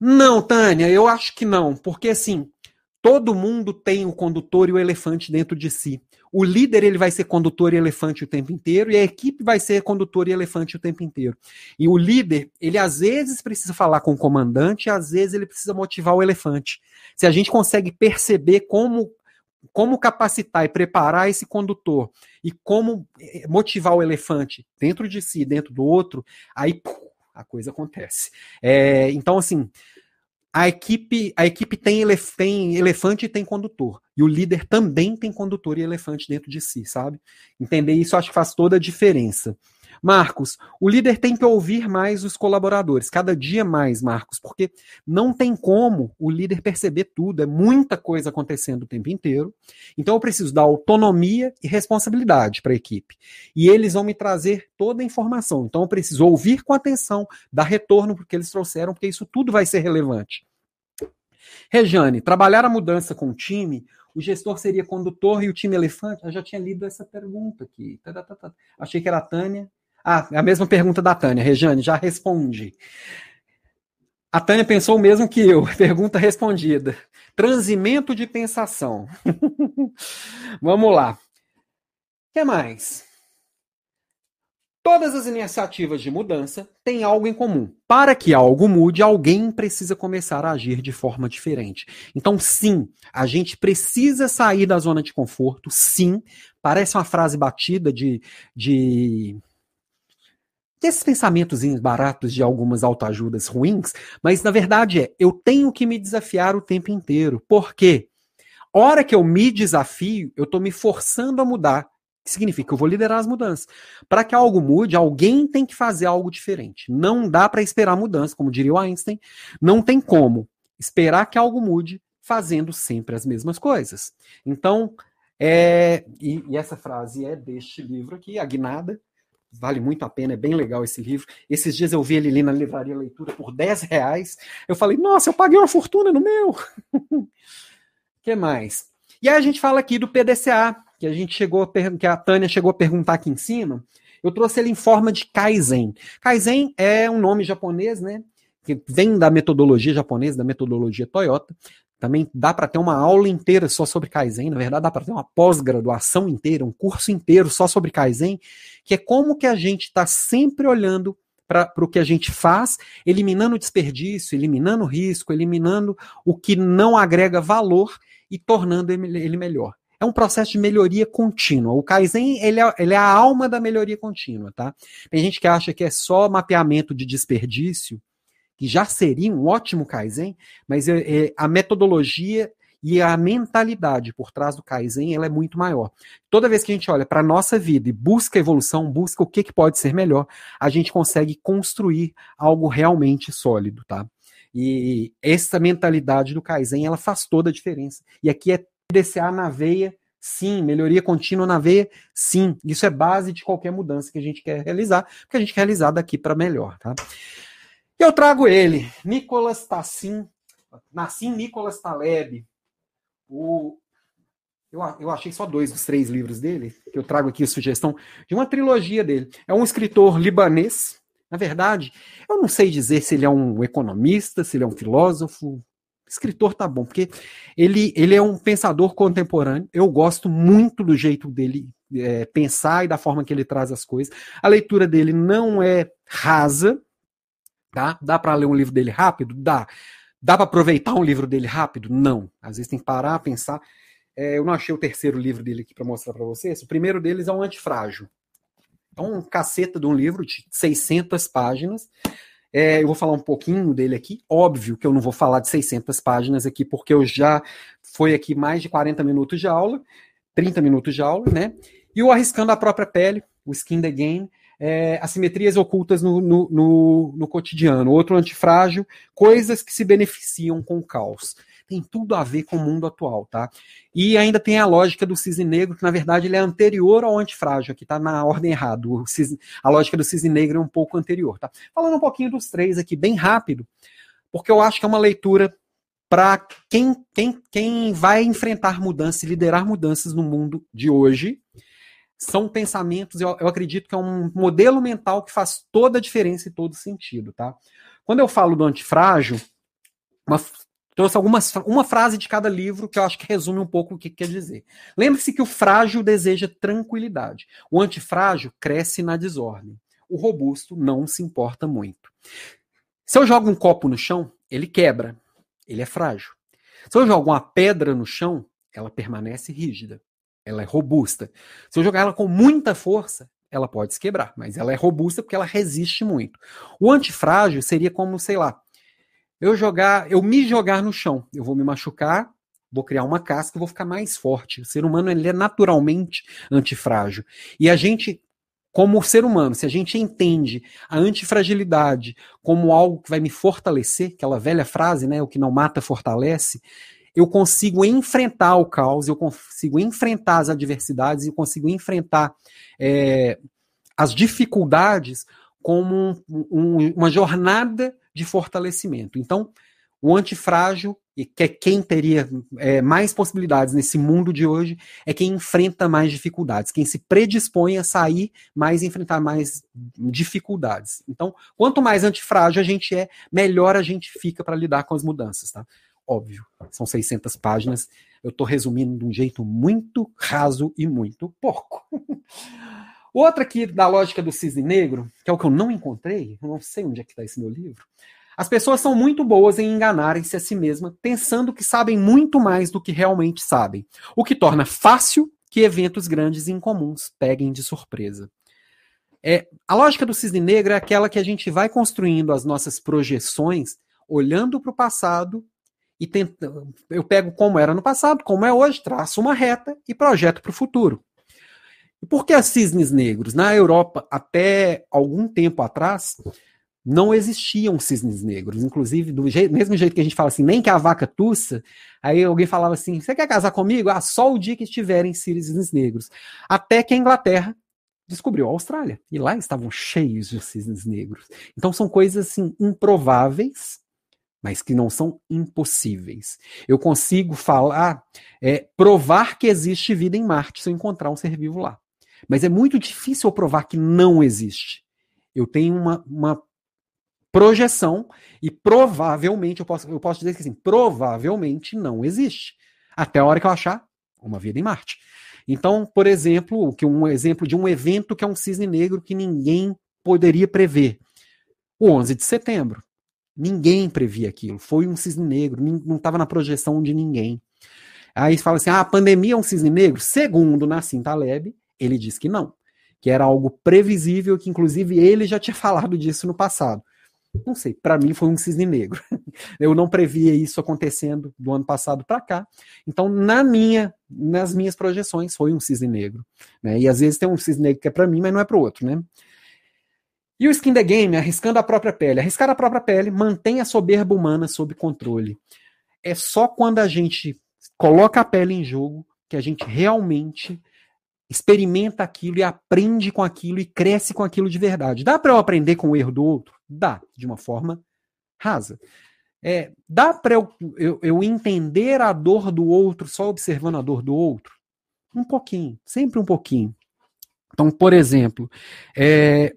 Não, Tânia, eu acho que não, porque assim, todo mundo tem o condutor e o elefante dentro de si. O líder ele vai ser condutor e elefante o tempo inteiro e a equipe vai ser condutor e elefante o tempo inteiro. E o líder, ele às vezes precisa falar com o comandante, e às vezes ele precisa motivar o elefante. Se a gente consegue perceber como como capacitar e preparar esse condutor e como eh, motivar o elefante dentro de si, dentro do outro, aí a coisa acontece. É, então, assim, a equipe, a equipe tem, elef tem elefante e tem condutor. E o líder também tem condutor e elefante dentro de si, sabe? Entender isso acho que faz toda a diferença. Marcos, o líder tem que ouvir mais os colaboradores, cada dia mais, Marcos, porque não tem como o líder perceber tudo, é muita coisa acontecendo o tempo inteiro. Então eu preciso dar autonomia e responsabilidade para a equipe. E eles vão me trazer toda a informação. Então eu preciso ouvir com atenção, dar retorno porque eles trouxeram, porque isso tudo vai ser relevante. Rejane, trabalhar a mudança com o time, o gestor seria condutor e o time elefante? Eu já tinha lido essa pergunta aqui. Achei que era a Tânia. Ah, a mesma pergunta da Tânia. Rejane, já respondi. A Tânia pensou o mesmo que eu. Pergunta respondida. Transimento de pensação. Vamos lá. O que mais? Todas as iniciativas de mudança têm algo em comum. Para que algo mude, alguém precisa começar a agir de forma diferente. Então, sim, a gente precisa sair da zona de conforto. Sim, parece uma frase batida de, de desses pensamentos baratos de algumas autoajudas ruins, mas na verdade é, eu tenho que me desafiar o tempo inteiro. Por quê? Hora que eu me desafio, eu estou me forçando a mudar que significa que eu vou liderar as mudanças. Para que algo mude, alguém tem que fazer algo diferente. Não dá para esperar mudança, como diria o Einstein. Não tem como esperar que algo mude fazendo sempre as mesmas coisas. Então, é, e, e essa frase é deste livro aqui, A Guinada. Vale muito a pena, é bem legal esse livro. Esses dias eu vi ele ali na livraria leitura por 10 reais. Eu falei, nossa, eu paguei uma fortuna no meu. que mais? E aí a gente fala aqui do PDCA, que a gente chegou a que a Tânia chegou a perguntar aqui em cima, eu trouxe ele em forma de Kaizen. Kaizen é um nome japonês, né? Que vem da metodologia japonesa, da metodologia Toyota. Também dá para ter uma aula inteira só sobre Kaizen, na verdade dá para ter uma pós-graduação inteira, um curso inteiro só sobre Kaizen, que é como que a gente está sempre olhando para o que a gente faz, eliminando desperdício, eliminando risco, eliminando o que não agrega valor e tornando ele melhor é um processo de melhoria contínua. O Kaizen, ele é, ele é a alma da melhoria contínua, tá? Tem gente que acha que é só mapeamento de desperdício, já seria um ótimo Kaizen, mas é, é, a metodologia e a mentalidade por trás do Kaizen ela é muito maior. Toda vez que a gente olha para a nossa vida e busca evolução, busca o que, que pode ser melhor, a gente consegue construir algo realmente sólido, tá? E essa mentalidade do Kaizen, ela faz toda a diferença. E aqui é DCA na veia, sim. Melhoria contínua na veia, sim. Isso é base de qualquer mudança que a gente quer realizar, porque a gente quer realizar daqui para melhor, tá? Eu trago ele, Nicolas Nassim Nicolas Taleb, o eu, eu achei só dois dos três livros dele, que eu trago aqui a sugestão de uma trilogia dele. É um escritor libanês. Na verdade, eu não sei dizer se ele é um economista, se ele é um filósofo, escritor tá bom, porque ele, ele é um pensador contemporâneo. Eu gosto muito do jeito dele é, pensar e da forma que ele traz as coisas. A leitura dele não é rasa, tá? Dá para ler um livro dele rápido? Dá. Dá para aproveitar um livro dele rápido? Não. Às vezes tem que parar, pensar. É, eu não achei o terceiro livro dele aqui para mostrar para vocês. O primeiro deles é o Antifrágil. É um caceta de um livro de 600 páginas. É, eu vou falar um pouquinho dele aqui. Óbvio que eu não vou falar de 600 páginas aqui, porque eu já foi aqui mais de 40 minutos de aula, 30 minutos de aula, né? E o Arriscando a Própria Pele, o Skin the Game, é, assimetrias ocultas no, no, no, no cotidiano. Outro antifrágil, coisas que se beneficiam com o caos tem tudo a ver com o mundo atual, tá? E ainda tem a lógica do cisne negro, que na verdade ele é anterior ao antifrágil, aqui tá na ordem errada. a lógica do cisne negro é um pouco anterior, tá? Falando um pouquinho dos três aqui, bem rápido, porque eu acho que é uma leitura para quem, quem, quem vai enfrentar mudanças liderar mudanças no mundo de hoje. São pensamentos, eu, eu acredito que é um modelo mental que faz toda a diferença e todo sentido, tá? Quando eu falo do antifrágil, uma Trouxe algumas, uma frase de cada livro que eu acho que resume um pouco o que quer dizer. Lembre-se que o frágil deseja tranquilidade. O antifrágil cresce na desordem. O robusto não se importa muito. Se eu jogo um copo no chão, ele quebra. Ele é frágil. Se eu jogo uma pedra no chão, ela permanece rígida. Ela é robusta. Se eu jogar ela com muita força, ela pode se quebrar, mas ela é robusta porque ela resiste muito. O antifrágil seria como, sei lá, eu jogar, eu me jogar no chão, eu vou me machucar, vou criar uma casca, vou ficar mais forte. O ser humano ele é naturalmente antifrágil. E a gente, como ser humano, se a gente entende a antifragilidade como algo que vai me fortalecer, aquela velha frase, né, o que não mata fortalece, eu consigo enfrentar o caos, eu consigo enfrentar as adversidades, eu consigo enfrentar é, as dificuldades como um, um, uma jornada de fortalecimento. Então, o antifrágil, que é quem teria é, mais possibilidades nesse mundo de hoje, é quem enfrenta mais dificuldades, quem se predispõe a sair mais e enfrentar mais dificuldades. Então, quanto mais antifrágil a gente é, melhor a gente fica para lidar com as mudanças, tá? Óbvio, são 600 páginas, eu estou resumindo de um jeito muito raso e muito porco. Outra aqui da lógica do cisne negro, que é o que eu não encontrei, eu não sei onde é que está esse meu livro. As pessoas são muito boas em enganarem-se a si mesmas, pensando que sabem muito mais do que realmente sabem, o que torna fácil que eventos grandes e incomuns peguem de surpresa. É, a lógica do cisne negro é aquela que a gente vai construindo as nossas projeções, olhando para o passado e tentando. Eu pego como era no passado, como é hoje, traço uma reta e projeto para o futuro. E por que cisnes negros? Na Europa, até algum tempo atrás, não existiam cisnes negros. Inclusive, do mesmo jeito que a gente fala assim, nem que a vaca tussa, aí alguém falava assim: você quer casar comigo? Ah, só o dia que estiverem cisnes negros. Até que a Inglaterra descobriu a Austrália. E lá estavam cheios de cisnes negros. Então são coisas assim improváveis, mas que não são impossíveis. Eu consigo falar, é, provar que existe vida em Marte se eu encontrar um ser vivo lá. Mas é muito difícil eu provar que não existe. Eu tenho uma, uma projeção e provavelmente, eu posso, eu posso dizer que assim, provavelmente não existe. Até a hora que eu achar uma vida em Marte. Então, por exemplo, que um exemplo de um evento que é um cisne negro que ninguém poderia prever. O 11 de setembro. Ninguém previa aquilo. Foi um cisne negro, não estava na projeção de ninguém. Aí fala assim: ah, a pandemia é um cisne negro? Segundo Nassim Taleb, ele diz que não, que era algo previsível, que inclusive ele já tinha falado disso no passado. Não sei, para mim foi um cisne negro. Eu não previa isso acontecendo do ano passado para cá. Então, na minha, nas minhas projeções, foi um cisne negro. Né? E às vezes tem um cisne negro que é para mim, mas não é para o outro, né? E o skin the game, arriscando a própria pele. Arriscar a própria pele mantém a soberba humana sob controle. É só quando a gente coloca a pele em jogo que a gente realmente experimenta aquilo e aprende com aquilo e cresce com aquilo de verdade. Dá para eu aprender com o erro do outro? Dá, de uma forma rasa. É, dá para eu, eu, eu, entender a dor do outro só observando a dor do outro? Um pouquinho, sempre um pouquinho. Então, por exemplo, é,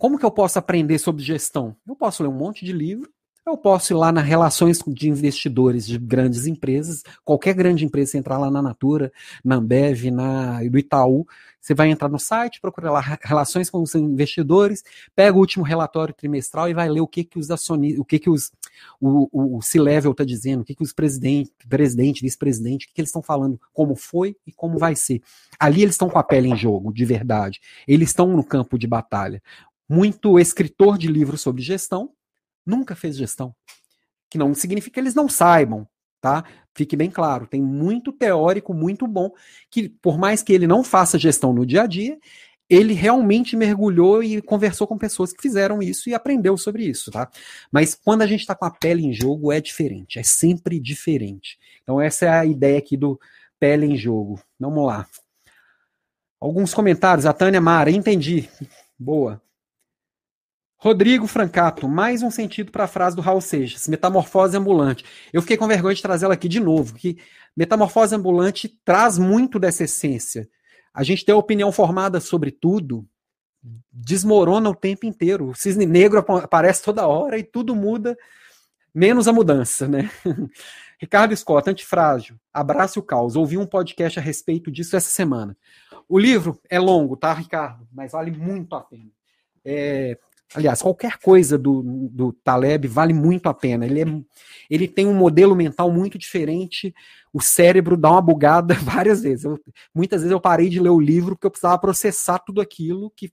como que eu posso aprender sobre gestão? Eu posso ler um monte de livro, Eu posso ir lá nas relações de investidores de grandes empresas, qualquer grande empresa, você entrar lá na Natura, na Ambev, na, do Itaú, você vai entrar no site, procura lá relações com os investidores, pega o último relatório trimestral e vai ler o que, que os acionistas, o que, que os, o, o, o C-Level está dizendo, o que, que os presidente, presidente vice-presidente, o que, que eles estão falando, como foi e como vai ser. Ali eles estão com a pele em jogo, de verdade. Eles estão no campo de batalha. Muito escritor de livros sobre gestão nunca fez gestão. Que não significa que eles não saibam, tá? Fique bem claro, tem muito teórico muito bom que, por mais que ele não faça gestão no dia a dia, ele realmente mergulhou e conversou com pessoas que fizeram isso e aprendeu sobre isso, tá? Mas quando a gente está com a pele em jogo, é diferente, é sempre diferente. Então, essa é a ideia aqui do pele em jogo. Vamos lá. Alguns comentários. A Tânia Mara, entendi. Boa. Rodrigo Francato, mais um sentido para a frase do Raul Seixas, metamorfose ambulante. Eu fiquei com vergonha de trazê-la aqui de novo, que metamorfose ambulante traz muito dessa essência. A gente tem a opinião formada sobre tudo, desmorona o tempo inteiro. O cisne negro aparece toda hora e tudo muda, menos a mudança, né? Ricardo Scott, antifrágil, abrace o caos. Ouvi um podcast a respeito disso essa semana. O livro é longo, tá, Ricardo? Mas vale muito a pena. É, Aliás, qualquer coisa do, do Taleb vale muito a pena. Ele, é, ele tem um modelo mental muito diferente. O cérebro dá uma bugada várias vezes. Eu, muitas vezes eu parei de ler o livro porque eu precisava processar tudo aquilo que,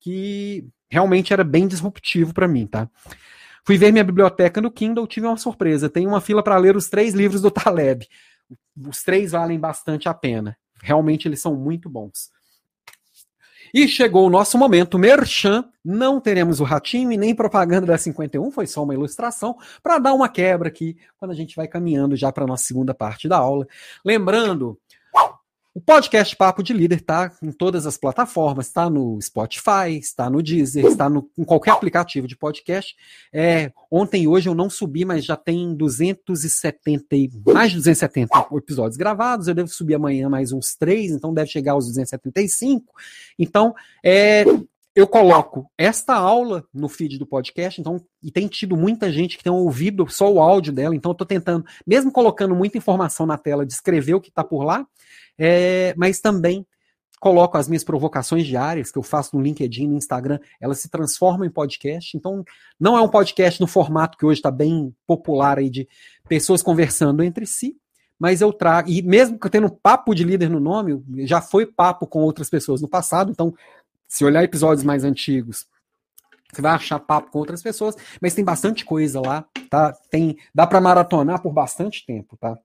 que realmente era bem disruptivo para mim, tá? Fui ver minha biblioteca no Kindle, tive uma surpresa. Tem uma fila para ler os três livros do Taleb. Os três valem bastante a pena. Realmente eles são muito bons. E chegou o nosso momento merchan. Não teremos o ratinho e nem propaganda da 51, foi só uma ilustração para dar uma quebra aqui quando a gente vai caminhando já para a nossa segunda parte da aula. Lembrando o podcast Papo de Líder está em todas as plataformas, está no Spotify, está no Deezer, está no, em qualquer aplicativo de podcast. É, ontem e hoje eu não subi, mas já tem 270, mais de 270 episódios gravados. Eu devo subir amanhã mais uns três, então deve chegar aos 275. Então, é, eu coloco esta aula no feed do podcast, então, e tem tido muita gente que tem ouvido só o áudio dela, então eu estou tentando, mesmo colocando muita informação na tela, descrever o que está por lá, é, mas também coloco as minhas provocações diárias que eu faço no LinkedIn, no Instagram, elas se transformam em podcast. Então, não é um podcast no formato que hoje está bem popular aí de pessoas conversando entre si, mas eu trago, e mesmo que eu tendo papo de líder no nome, já foi papo com outras pessoas no passado, então, se olhar episódios mais antigos, você vai achar papo com outras pessoas, mas tem bastante coisa lá, tá? Tem, dá para maratonar por bastante tempo, tá?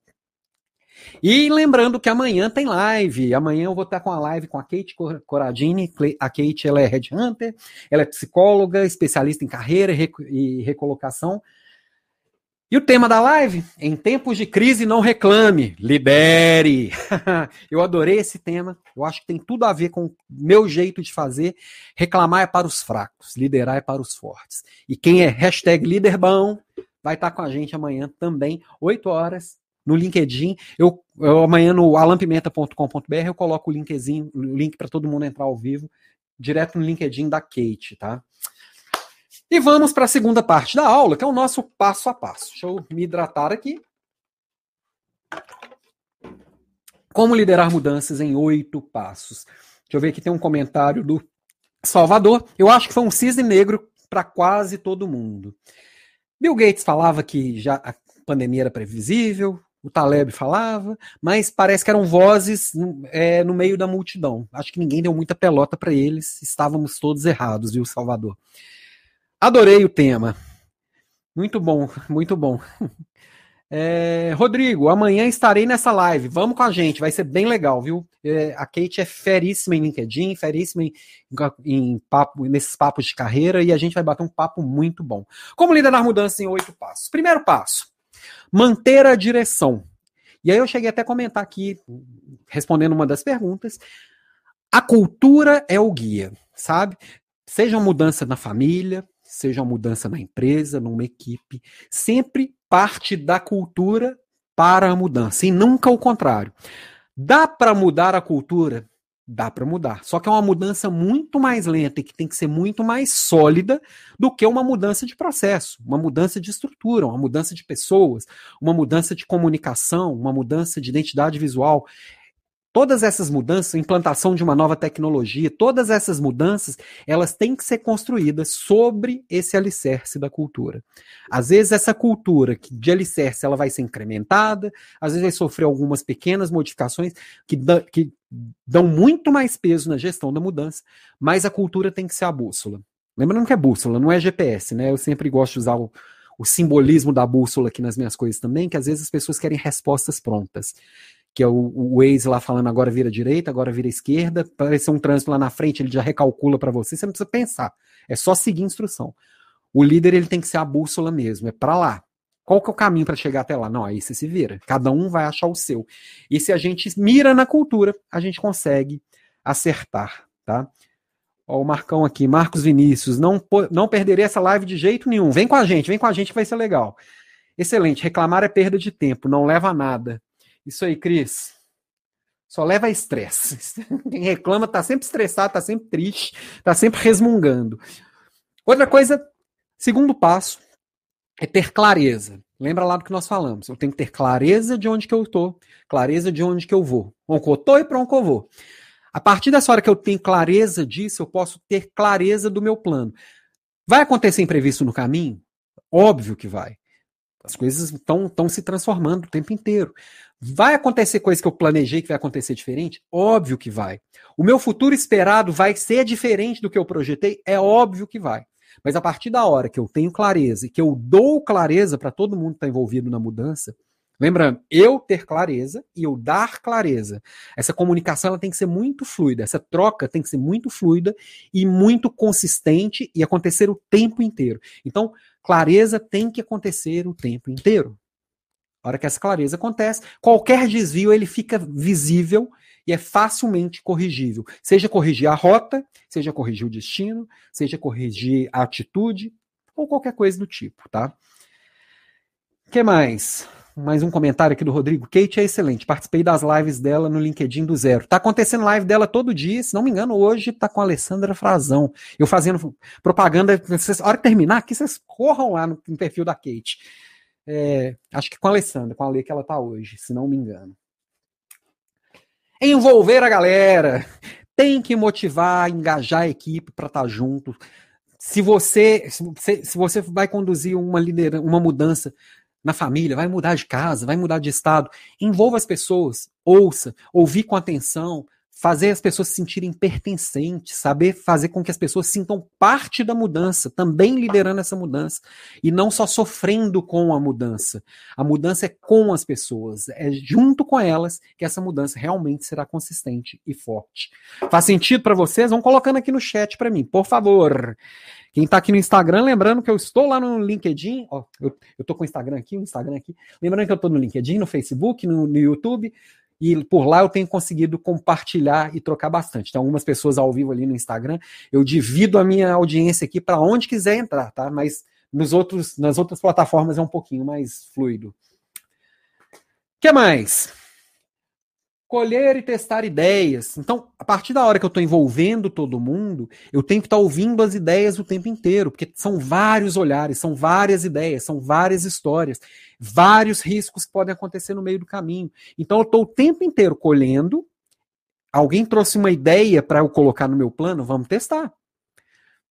E lembrando que amanhã tem live. Amanhã eu vou estar com a live com a Kate Coradini. A Kate ela é headhunter, ela é psicóloga, especialista em carreira e recolocação. E o tema da live? Em tempos de crise, não reclame, lidere. eu adorei esse tema. Eu acho que tem tudo a ver com o meu jeito de fazer. Reclamar é para os fracos, liderar é para os fortes. E quem é hashtag líderbão vai estar com a gente amanhã também, 8 horas, no LinkedIn. Eu, eu amanhã no alampimenta.com.br eu coloco o linkzinho, o link para todo mundo entrar ao vivo, direto no LinkedIn da Kate, tá? E vamos para a segunda parte da aula, que é o nosso passo a passo. Deixa eu me hidratar aqui. Como liderar mudanças em oito passos. Deixa eu ver aqui, tem um comentário do Salvador. Eu acho que foi um cisne negro para quase todo mundo. Bill Gates falava que já a pandemia era previsível, o Taleb falava, mas parece que eram vozes é, no meio da multidão. Acho que ninguém deu muita pelota para eles, estávamos todos errados, viu, Salvador? Adorei o tema. Muito bom, muito bom. É, Rodrigo, amanhã estarei nessa live. Vamos com a gente, vai ser bem legal, viu? É, a Kate é feríssima em LinkedIn, feríssima em, em papo, nesses papos de carreira e a gente vai bater um papo muito bom. Como liderar mudança em oito passos? Primeiro passo: Manter a direção. E aí eu cheguei até a comentar aqui, respondendo uma das perguntas, a cultura é o guia, sabe? Seja uma mudança na família, seja uma mudança na empresa, numa equipe, sempre parte da cultura para a mudança e nunca o contrário. Dá para mudar a cultura Dá para mudar. Só que é uma mudança muito mais lenta e que tem que ser muito mais sólida do que uma mudança de processo, uma mudança de estrutura, uma mudança de pessoas, uma mudança de comunicação, uma mudança de identidade visual. Todas essas mudanças, implantação de uma nova tecnologia, todas essas mudanças, elas têm que ser construídas sobre esse alicerce da cultura. Às vezes essa cultura de alicerce ela vai ser incrementada, às vezes vai sofrer algumas pequenas modificações que, que dão muito mais peso na gestão da mudança, mas a cultura tem que ser a bússola. Lembrando que é bússola, não é GPS, né? Eu sempre gosto de usar o, o simbolismo da bússola aqui nas minhas coisas também, que às vezes as pessoas querem respostas prontas que é o, o Waze lá falando agora vira direita, agora vira esquerda, aparecer um trânsito lá na frente, ele já recalcula para você, você não precisa pensar, é só seguir instrução. O líder ele tem que ser a bússola mesmo, é para lá. Qual que é o caminho para chegar até lá? Não, aí você se vira. Cada um vai achar o seu. E se a gente mira na cultura, a gente consegue acertar, tá? Ó, o Marcão aqui, Marcos Vinícius, não, não perderei essa live de jeito nenhum. Vem com a gente, vem com a gente que vai ser legal. Excelente, reclamar é perda de tempo, não leva a nada. Isso aí, Cris. Só leva a estresse. Quem reclama tá sempre estressado, tá sempre triste, tá sempre resmungando. Outra coisa, segundo passo, é ter clareza. Lembra lá do que nós falamos. Eu tenho que ter clareza de onde que eu estou, clareza de onde que eu vou. Onde eu estou e para onde eu vou. A partir dessa hora que eu tenho clareza disso, eu posso ter clareza do meu plano. Vai acontecer imprevisto no caminho? Óbvio que vai. As coisas estão se transformando o tempo inteiro. Vai acontecer coisa que eu planejei que vai acontecer diferente? Óbvio que vai. O meu futuro esperado vai ser diferente do que eu projetei? É óbvio que vai. Mas a partir da hora que eu tenho clareza e que eu dou clareza para todo mundo que está envolvido na mudança, lembrando, eu ter clareza e eu dar clareza. Essa comunicação ela tem que ser muito fluida, essa troca tem que ser muito fluida e muito consistente e acontecer o tempo inteiro. Então, clareza tem que acontecer o tempo inteiro. A hora que essa clareza acontece, qualquer desvio ele fica visível e é facilmente corrigível. Seja corrigir a rota, seja corrigir o destino, seja corrigir a atitude ou qualquer coisa do tipo, tá? Que mais? Mais um comentário aqui do Rodrigo. Kate é excelente. Participei das lives dela no LinkedIn do Zero. Tá acontecendo live dela todo dia. Se não me engano, hoje tá com a Alessandra Frazão. Eu fazendo propaganda. a hora que terminar aqui, vocês corram lá no perfil da Kate. É, acho que com a Alessandra, com a lei que ela tá hoje, se não me engano. Envolver a galera. Tem que motivar, engajar a equipe para estar tá junto. Se você, se, se você vai conduzir uma liderança, uma mudança na família, vai mudar de casa, vai mudar de estado, envolva as pessoas, ouça, ouvir com atenção, fazer as pessoas se sentirem pertencentes, saber fazer com que as pessoas sintam parte da mudança, também liderando essa mudança, e não só sofrendo com a mudança. A mudança é com as pessoas, é junto com elas que essa mudança realmente será consistente e forte. Faz sentido para vocês? Vão colocando aqui no chat para mim, por favor. Quem está aqui no Instagram, lembrando que eu estou lá no LinkedIn, ó, eu, estou com o Instagram aqui, o Instagram aqui, lembrando que eu estou no LinkedIn, no Facebook, no, no YouTube, e por lá eu tenho conseguido compartilhar e trocar bastante. Então, algumas pessoas ao vivo ali no Instagram, eu divido a minha audiência aqui para onde quiser entrar, tá? Mas nos outros, nas outras plataformas é um pouquinho mais fluido. O que mais? colher e testar ideias. Então, a partir da hora que eu estou envolvendo todo mundo, eu tenho que estar tá ouvindo as ideias o tempo inteiro, porque são vários olhares, são várias ideias, são várias histórias, vários riscos que podem acontecer no meio do caminho. Então, eu estou o tempo inteiro colhendo. Alguém trouxe uma ideia para eu colocar no meu plano, vamos testar.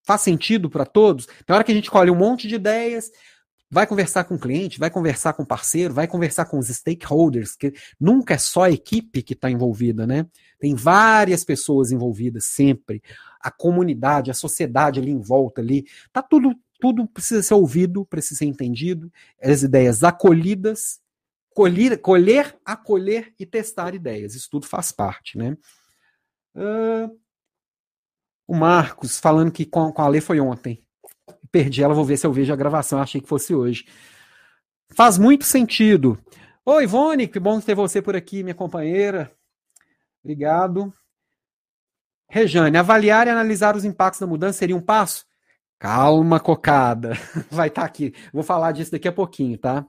Faz sentido para todos? Tem hora que a gente colhe um monte de ideias, Vai conversar com o cliente, vai conversar com o parceiro, vai conversar com os stakeholders, que nunca é só a equipe que está envolvida, né? Tem várias pessoas envolvidas sempre. A comunidade, a sociedade ali em volta ali. Tá tudo, tudo precisa ser ouvido, precisa ser entendido. As ideias acolhidas, colher, colher acolher e testar ideias. Isso tudo faz parte, né? Uh, o Marcos falando que com, com a Lei foi ontem perdi ela, vou ver se eu vejo a gravação, achei que fosse hoje. Faz muito sentido. Oi, Ivone, que bom ter você por aqui, minha companheira. Obrigado. Rejane, avaliar e analisar os impactos da mudança seria um passo? Calma, cocada. Vai estar tá aqui. Vou falar disso daqui a pouquinho, tá?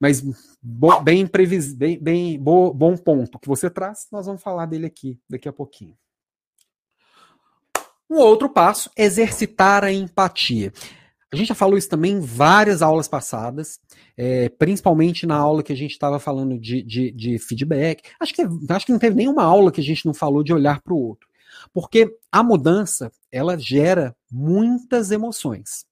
Mas bo, bem, previs, bem, bem bo, bom ponto que você traz, nós vamos falar dele aqui daqui a pouquinho. Um outro passo, exercitar a empatia. A gente já falou isso também em várias aulas passadas, é, principalmente na aula que a gente estava falando de, de, de, feedback. Acho que, acho que não teve nenhuma aula que a gente não falou de olhar para o outro. Porque a mudança, ela gera muitas emoções.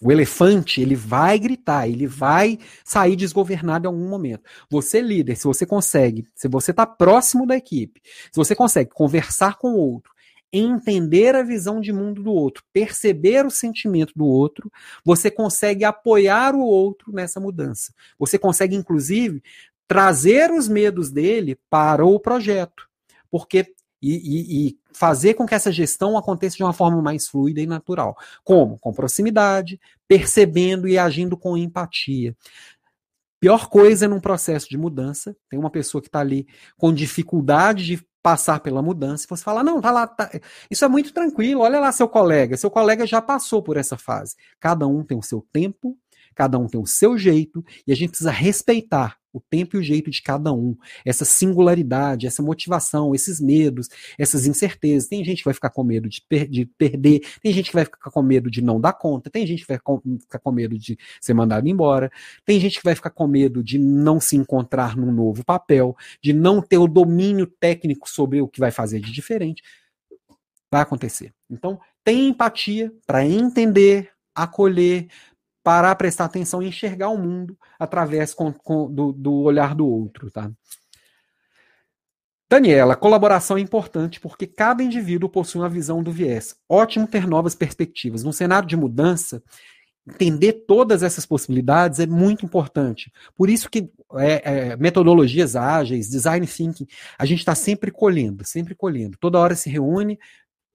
O elefante, ele vai gritar, ele vai sair desgovernado em algum momento. Você, líder, se você consegue, se você está próximo da equipe, se você consegue conversar com o outro, entender a visão de mundo do outro, perceber o sentimento do outro, você consegue apoiar o outro nessa mudança. Você consegue, inclusive, trazer os medos dele para o projeto. Porque e, e, e, fazer com que essa gestão aconteça de uma forma mais fluida e natural. Como? Com proximidade, percebendo e agindo com empatia. Pior coisa num processo de mudança, tem uma pessoa que está ali com dificuldade de passar pela mudança, e você fala, não, tá lá, tá, isso é muito tranquilo, olha lá seu colega, seu colega já passou por essa fase. Cada um tem o seu tempo, cada um tem o seu jeito, e a gente precisa respeitar o tempo e o jeito de cada um, essa singularidade, essa motivação, esses medos, essas incertezas. Tem gente que vai ficar com medo de, per de perder, tem gente que vai ficar com medo de não dar conta, tem gente que vai com, ficar com medo de ser mandado embora, tem gente que vai ficar com medo de não se encontrar num novo papel, de não ter o domínio técnico sobre o que vai fazer de diferente. Vai acontecer. Então, tem empatia para entender, acolher, parar, prestar atenção e enxergar o mundo através com, com, do, do olhar do outro, tá? Daniela, colaboração é importante porque cada indivíduo possui uma visão do viés. Ótimo ter novas perspectivas. Num cenário de mudança, entender todas essas possibilidades é muito importante. Por isso que é, é, metodologias ágeis, design thinking, a gente está sempre colhendo, sempre colhendo. Toda hora se reúne,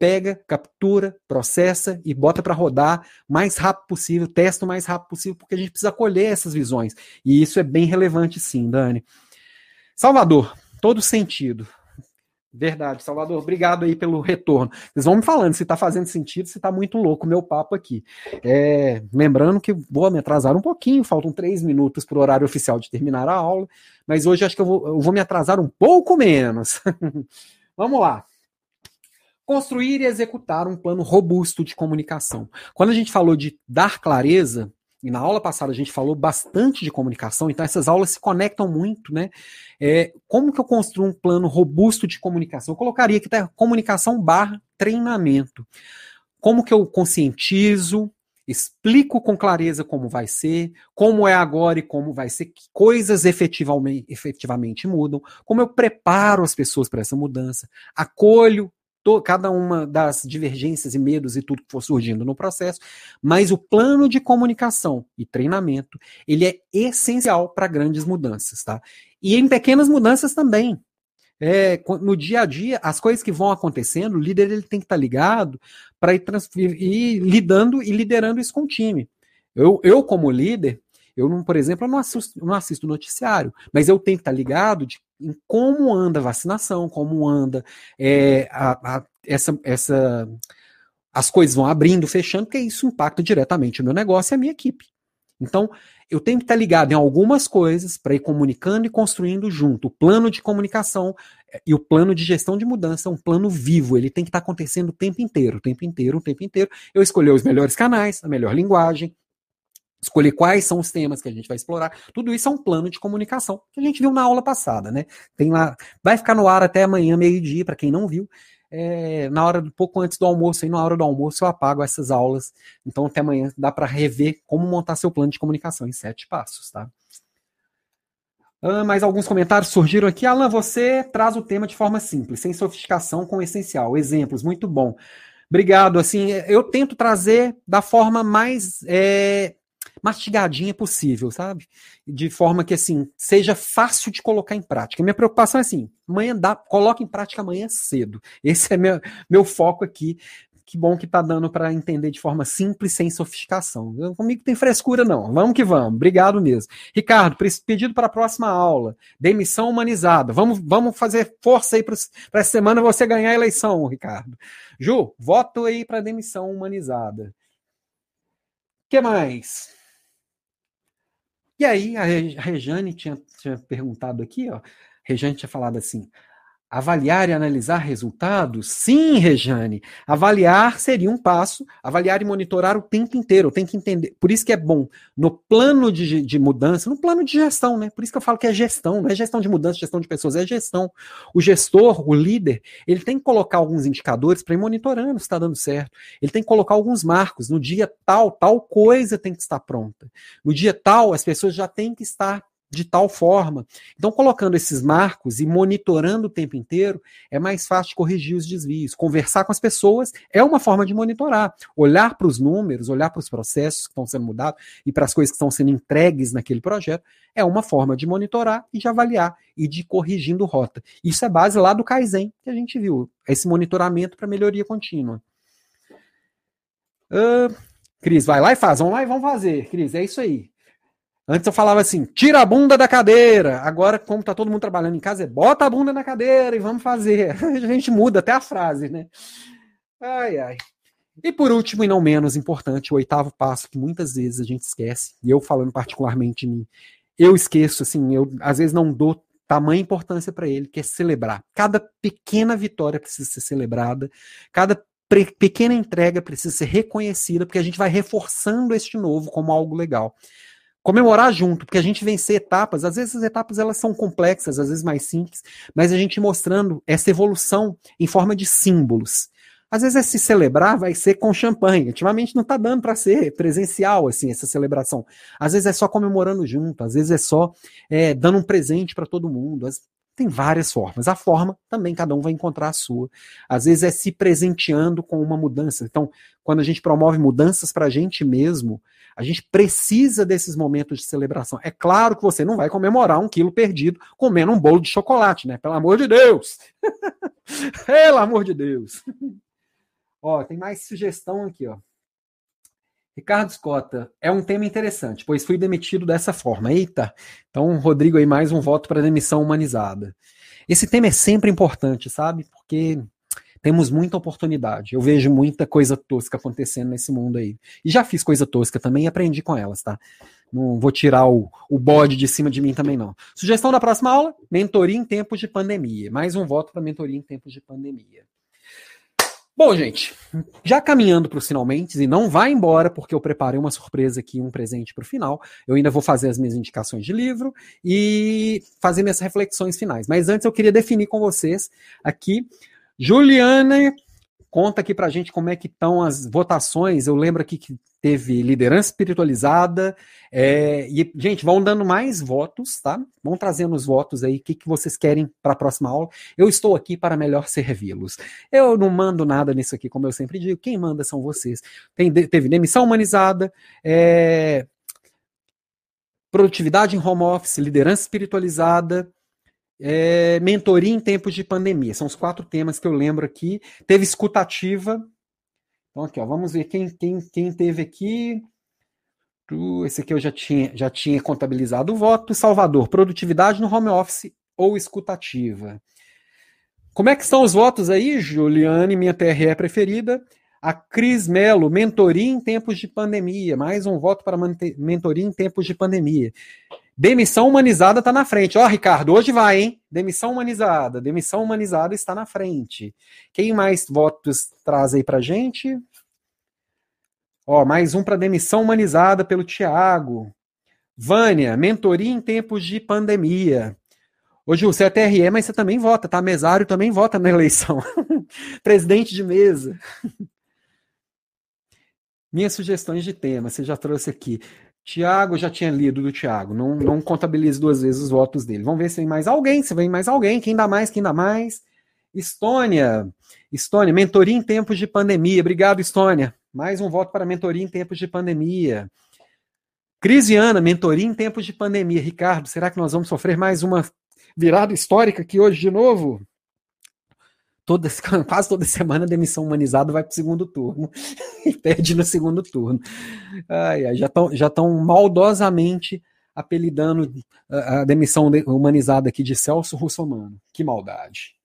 pega, captura, processa e bota para rodar mais rápido possível, testa o mais rápido possível, porque a gente precisa colher essas visões. E isso é bem relevante, sim, Dani. Salvador, todo sentido. Verdade, Salvador, obrigado aí pelo retorno. Vocês vão me falando se está fazendo sentido, se está muito louco o meu papo aqui. É, lembrando que vou me atrasar um pouquinho, faltam três minutos para o horário oficial de terminar a aula, mas hoje acho que eu vou, eu vou me atrasar um pouco menos. Vamos lá construir e executar um plano robusto de comunicação. Quando a gente falou de dar clareza, e na aula passada a gente falou bastante de comunicação, então essas aulas se conectam muito, né? É, como que eu construo um plano robusto de comunicação? Eu colocaria aqui tá, comunicação barra treinamento. Como que eu conscientizo, explico com clareza como vai ser, como é agora e como vai ser, que coisas efetivamente, efetivamente mudam, como eu preparo as pessoas para essa mudança, acolho to, cada uma das divergências e medos e tudo que for surgindo no processo, mas o plano de comunicação e treinamento, ele é essencial para grandes mudanças, tá? E em pequenas mudanças também. É, no dia a dia, as coisas que vão acontecendo, o líder ele tem que estar tá ligado para ir, ir lidando e liderando isso com o time. Eu, eu como líder, eu, não, por exemplo, eu não assisto, não assisto noticiário, mas eu tenho que estar ligado de, em como anda a vacinação, como anda é, a, a, essa, essa, as coisas vão abrindo, fechando, porque isso impacta diretamente o meu negócio e a minha equipe. Então, eu tenho que estar ligado em algumas coisas para ir comunicando e construindo junto. O plano de comunicação é, e o plano de gestão de mudança é um plano vivo, ele tem que estar acontecendo o tempo inteiro, o tempo inteiro, o tempo inteiro. Eu escolher os melhores canais, a melhor linguagem, escolher quais são os temas que a gente vai explorar. Tudo isso é um plano de comunicação que a gente viu na aula passada, né? Tem lá, vai ficar no ar até amanhã meio-dia para quem não viu. É, na hora pouco antes do almoço, aí na hora do almoço eu apago essas aulas. Então até amanhã dá para rever como montar seu plano de comunicação em sete passos, tá? Ah, mais alguns comentários surgiram aqui. Alan, você traz o tema de forma simples, sem sofisticação, com essencial. Exemplos, muito bom. Obrigado. Assim, eu tento trazer da forma mais é, mastigadinha possível, sabe? De forma que, assim, seja fácil de colocar em prática. Minha preocupação é assim, amanhã dá, coloca em prática amanhã cedo. Esse é meu, meu foco aqui. Que bom que tá dando para entender de forma simples, sem sofisticação. Comigo tem frescura, não. Vamos que vamos. Obrigado mesmo. Ricardo, pedido para a próxima aula. Demissão humanizada. Vamos, vamos fazer força aí para essa semana você ganhar a eleição, Ricardo. Ju, voto aí para demissão humanizada. O que mais? E aí a Rejane tinha, tinha perguntado aqui, ó, Rejane tinha falado assim: Avaliar e analisar resultados? Sim, Rejane. Avaliar seria um passo, avaliar e monitorar o tempo inteiro. Tem que entender. Por isso que é bom no plano de, de, mudança, no plano de gestão, né? Por isso que eu falo que é gestão, não é gestão de mudança, gestão de pessoas, é gestão. O gestor, o líder, ele tem que colocar alguns indicadores para ir monitorando se está dando certo. Ele tem que colocar alguns marcos. No dia tal, tal coisa tem que estar pronta. No dia tal, as pessoas já têm que estar de tal forma. Então, colocando esses marcos e monitorando o tempo inteiro, é mais fácil corrigir os desvios. Conversar com as pessoas é uma forma de monitorar. Olhar para os números, olhar para os processos que estão sendo mudados e para as coisas que estão sendo entregues naquele projeto, é uma forma de monitorar e de avaliar e de ir corrigindo rota. Isso é base lá do Kaizen que a gente viu, esse monitoramento para melhoria contínua. Uh, Cris, vai lá e faz. Vamos lá e vamos fazer, Cris. É isso aí. Antes eu falava assim, tira a bunda da cadeira. Agora, como tá todo mundo trabalhando em casa, é bota a bunda na cadeira e vamos fazer. A gente muda até a frase, né? Ai, ai. E por último, e não menos importante, o oitavo passo que muitas vezes a gente esquece, e eu falando particularmente de mim, eu esqueço, assim, eu às vezes não dou tamanha importância para ele, que é celebrar. Cada pequena vitória precisa ser celebrada, cada pequena entrega precisa ser reconhecida, porque a gente vai reforçando este novo como algo legal comemorar junto, porque a gente vencer etapas, às vezes as etapas elas são complexas, às vezes mais simples, mas a gente mostrando essa evolução em forma de símbolos. Às vezes é se celebrar vai ser com champanhe. Ultimamente não está dando para ser presencial assim essa celebração. Às vezes é só comemorando junto, às vezes é só é, dando um presente para todo mundo. Tem várias formas. A forma também cada um vai encontrar a sua. Às vezes é se presenteando com uma mudança. Então, quando a gente promove mudanças para a gente mesmo, a gente precisa desses momentos de celebração. É claro que você não vai comemorar um quilo perdido comendo um bolo de chocolate, né? Pelo amor de Deus! Pelo amor de Deus! ó, tem mais sugestão aqui, ó. Ricardo Scota, é um tema interessante, pois fui demitido dessa forma. Eita! Então, Rodrigo aí, mais um voto para demissão humanizada. Esse tema é sempre importante, sabe? Porque temos muita oportunidade. Eu vejo muita coisa tosca acontecendo nesse mundo aí. E já fiz coisa tosca também e aprendi com elas, tá? Não vou tirar o, o bode de cima de mim também, não. Sugestão da próxima aula: mentoria em tempos de pandemia. Mais um voto para mentoria em tempos de pandemia. Bom, gente, já caminhando para os finalmente, e não vai embora, porque eu preparei uma surpresa aqui, um presente para o final. Eu ainda vou fazer as minhas indicações de livro e fazer minhas reflexões finais. Mas antes eu queria definir com vocês aqui Juliana, conta aqui pra gente como é que estão as votações. Eu lembro aqui que teve liderança espiritualizada. É, e, gente, vão dando mais votos, tá? Vão trazendo os votos aí, o que, que vocês querem para a próxima aula. Eu estou aqui para melhor servi-los. Eu não mando nada nisso aqui, como eu sempre digo. Quem manda são vocês. Tem, teve demissão humanizada, é, produtividade em home office, liderança espiritualizada, é, mentoria em tempos de pandemia. São os quatro temas que eu lembro aqui. Teve escutativa. Então, aqui, ó, vamos ver quem, quem, quem teve aqui. Esse aqui eu já tinha, já tinha contabilizado o voto. Salvador, produtividade no home office ou escutativa. Como é que estão os votos aí, Juliane, minha TRE preferida? A Cris Melo, mentoria em tempos de pandemia. Mais um voto para mentoria em tempos de pandemia. Demissão humanizada está na frente. Ó, Ricardo, hoje vai, hein? Demissão humanizada. Demissão humanizada está na frente. Quem mais votos traz aí pra gente? Ó, mais um para demissão humanizada pelo Tiago. Vânia, mentoria em tempos de pandemia. Ô, Ju, você é TRE, mas você também vota, tá? Mesário também vota na eleição. Presidente de mesa. Minhas sugestões de tema, você já trouxe aqui. Tiago, já tinha lido do Tiago. Não, não contabilize duas vezes os votos dele. Vamos ver se vem mais alguém, se vem mais alguém. Quem dá mais, quem dá mais. Estônia. Estônia, mentoria em tempos de pandemia. Obrigado, Estônia. Mais um voto para mentoria em tempos de pandemia. Crisiana, mentoria em tempos de pandemia. Ricardo, será que nós vamos sofrer mais uma virada histórica aqui hoje de novo? Toda, quase toda semana a demissão humanizada vai para o segundo turno e perde no segundo turno. Ai, ai, já estão já maldosamente apelidando a, a demissão humanizada aqui de Celso Russomano. Que maldade.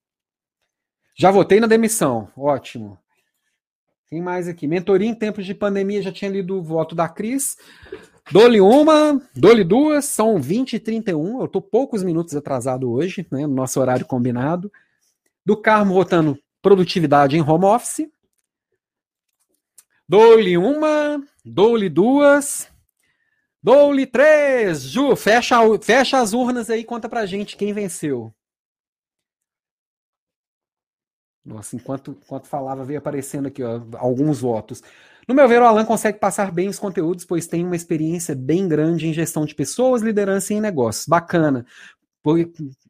Já votei na demissão, ótimo. Quem mais aqui? Mentoria em tempos de pandemia, já tinha lido o voto da Cris. Dole uma, dole duas, são 20 e 31. Eu estou poucos minutos atrasado hoje, né, no nosso horário combinado. Do Carmo votando produtividade em home office. Dole uma, dole duas, dole três. Ju, fecha, fecha as urnas aí, conta pra gente quem venceu. Nossa, enquanto, enquanto falava, veio aparecendo aqui ó, alguns votos. No meu ver, o Alan consegue passar bem os conteúdos, pois tem uma experiência bem grande em gestão de pessoas, liderança e em negócios. Bacana.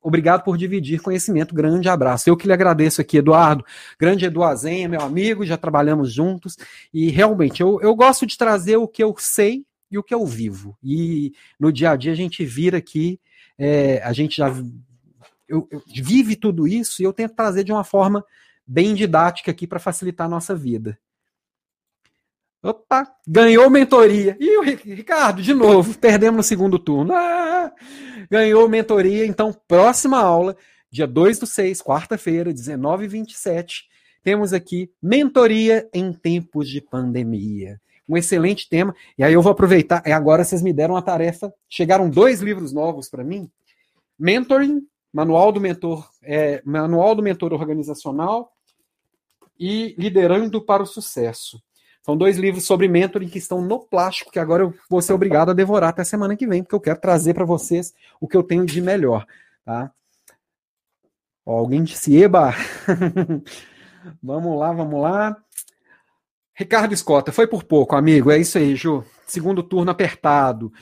Obrigado por dividir conhecimento. Grande abraço. Eu que lhe agradeço aqui, Eduardo. Grande Eduazenha, meu amigo, já trabalhamos juntos. E realmente, eu, eu gosto de trazer o que eu sei e o que eu vivo. E no dia a dia a gente vira aqui, é, a gente já eu, eu, vive tudo isso e eu tento trazer de uma forma bem didática aqui para facilitar a nossa vida. Opa, ganhou mentoria. E o Ricardo, de novo, perdemos no segundo turno. Ah, ganhou mentoria. Então, próxima aula, dia 2 do 6, quarta-feira, 19h27, temos aqui mentoria em tempos de pandemia. Um excelente tema. E aí eu vou aproveitar. E agora vocês me deram uma tarefa. Chegaram dois livros novos para mim: Mentoring, Manual do Mentor, é, Manual do Mentor Organizacional e Liderando para o Sucesso. São dois livros sobre mentoring que estão no plástico, que agora eu vou ser obrigado a devorar até semana que vem, porque eu quero trazer para vocês o que eu tenho de melhor. Tá? Ó, alguém disse, eba! vamos lá, vamos lá. Ricardo Escota, foi por pouco, amigo. É isso aí, Ju. Segundo turno apertado.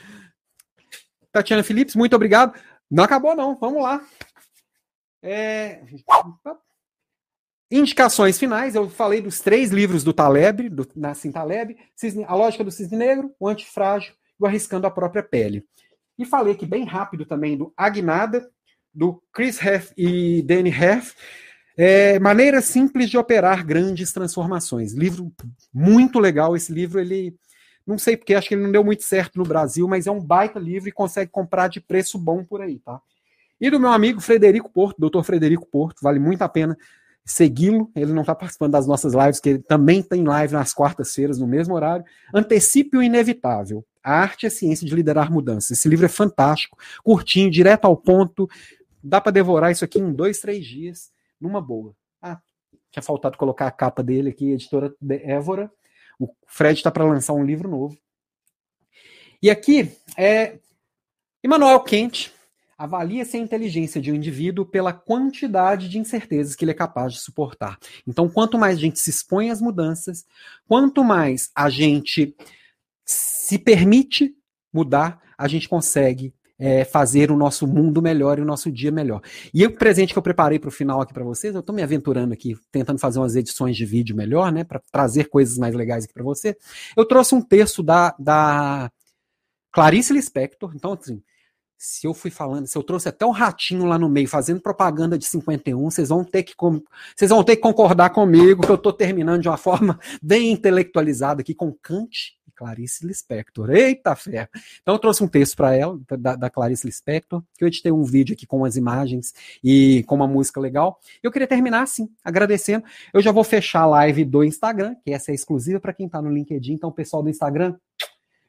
Tatiana Phillips, muito obrigado. Não acabou, não. Vamos lá. É... Indicações finais, eu falei dos três livros do Taleb, do Nassim Taleb, A Lógica do Cisne Negro, O Antifrágil e O Arriscando a Própria Pele. E falei aqui bem rápido também do Agnada, do Chris Heff e Danny Heff, é, Maneira Simples de Operar Grandes Transformações. Livro muito legal, esse livro, ele, não sei porque, acho que ele não deu muito certo no Brasil, mas é um baita livro e consegue comprar de preço bom por aí, tá? E do meu amigo Frederico Porto, doutor Frederico Porto, vale muito a pena segui-lo. Ele não está participando das nossas lives, que ele também tem live nas quartas-feiras, no mesmo horário. Antecipe o inevitável. A arte e a ciência de liderar mudanças. Esse livro é fantástico, curtinho, direto ao ponto. Dá para devorar isso aqui em dois, três dias, numa boa. Ah, tinha faltado colocar a capa dele aqui, editora Évora. O Fred está para lançar um livro novo. E aqui é Emmanuel Kent, Avalia-se a inteligência de um indivíduo pela quantidade de incertezas que ele é capaz de suportar. Então, quanto mais a gente se expõe às mudanças, quanto mais a gente se permite mudar, a gente consegue é, fazer o nosso mundo melhor e o nosso dia melhor. E o presente que eu preparei para o final aqui para vocês, eu estou me aventurando aqui, tentando fazer umas edições de vídeo melhor, né, para trazer coisas mais legais aqui para você. Eu trouxe um texto da, da Clarice Lispector, então assim, se eu fui falando, se eu trouxe até o um ratinho lá no meio fazendo propaganda de 51, vocês vão ter que vocês vão ter que concordar comigo que eu estou terminando de uma forma bem intelectualizada aqui com Kant e Clarice Lispector. Eita fé! Então eu trouxe um texto para ela da, da, Clarice Lispector, que eu editei um vídeo aqui com as imagens e com uma música legal. Eu queria terminar assim, agradecendo. Eu já vou fechar a live do Instagram, que essa é exclusiva para quem está no LinkedIn, então pessoal do Instagram,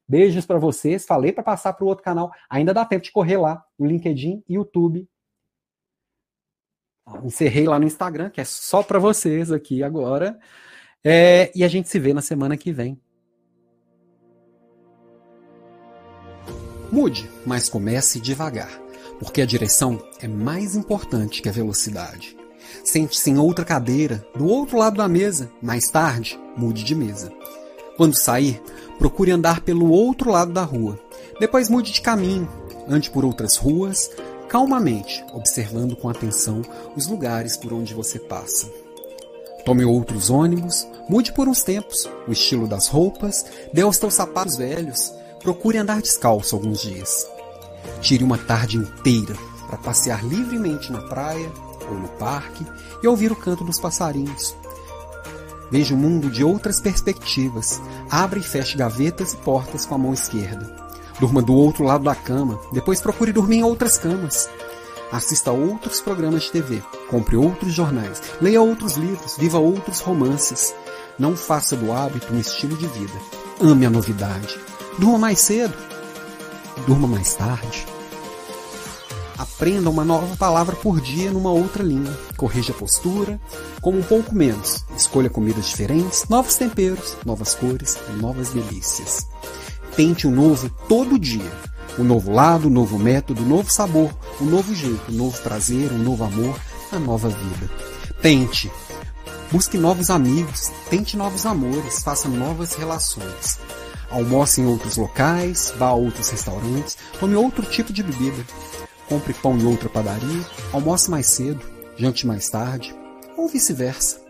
Beijos para vocês. Falei para passar para o outro canal. Ainda dá tempo de correr lá no LinkedIn YouTube. Encerrei lá no Instagram, que é só para vocês aqui agora. É, e a gente se vê na semana que vem. Mude, mas comece devagar, porque a direção é mais importante que a velocidade. Sente-se em outra cadeira, do outro lado da mesa. Mais tarde, mude de mesa. Quando sair, procure andar pelo outro lado da rua. Depois mude de caminho, ande por outras ruas, calmamente, observando com atenção os lugares por onde você passa. Tome outros ônibus, mude por uns tempos o estilo das roupas, dê aos teus sapatos velhos, procure andar descalço alguns dias. Tire uma tarde inteira para passear livremente na praia ou no parque e ouvir o canto dos passarinhos, Veja o mundo de outras perspectivas. Abra e feche gavetas e portas com a mão esquerda. Durma do outro lado da cama, depois procure dormir em outras camas. Assista a outros programas de TV, compre outros jornais, leia outros livros, viva outros romances. Não faça do hábito um estilo de vida. Ame a novidade. Durma mais cedo. Durma mais tarde. Aprenda uma nova palavra por dia numa outra língua. Corrija a postura, como um pouco menos. Escolha comidas diferentes, novos temperos, novas cores, novas delícias. Tente um novo todo dia. Um novo lado, um novo método, um novo sabor, um novo jeito, um novo prazer, um novo amor, a nova vida. Tente. Busque novos amigos, tente novos amores, faça novas relações. Almoce em outros locais, vá a outros restaurantes, tome outro tipo de bebida. Compre pão em outra padaria, almoce mais cedo, jante mais tarde, ou vice-versa.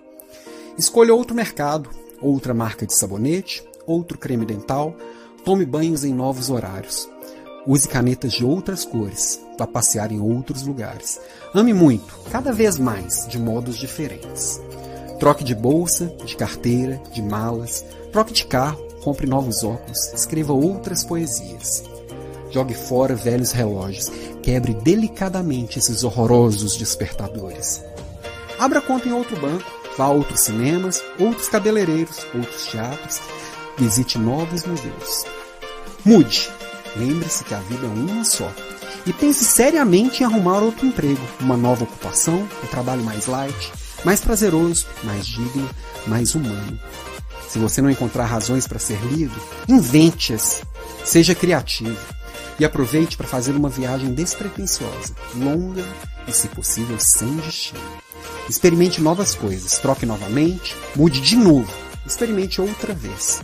Escolha outro mercado, outra marca de sabonete, outro creme dental, tome banhos em novos horários. Use canetas de outras cores, vá passear em outros lugares. Ame muito, cada vez mais, de modos diferentes. Troque de bolsa, de carteira, de malas, troque de carro, compre novos óculos, escreva outras poesias. Jogue fora velhos relógios, quebre delicadamente esses horrorosos despertadores. Abra conta em outro banco, vá a outros cinemas, outros cabeleireiros, outros teatros, visite novos museus. Mude. Lembre-se que a vida é uma só. E pense seriamente em arrumar outro emprego, uma nova ocupação, um trabalho mais light, mais prazeroso, mais digno, mais humano. Se você não encontrar razões para ser livre, invente-as. Seja criativo e aproveite para fazer uma viagem despretensiosa, longa e, se possível, sem destino. Experimente novas coisas, troque novamente, mude de novo, experimente outra vez.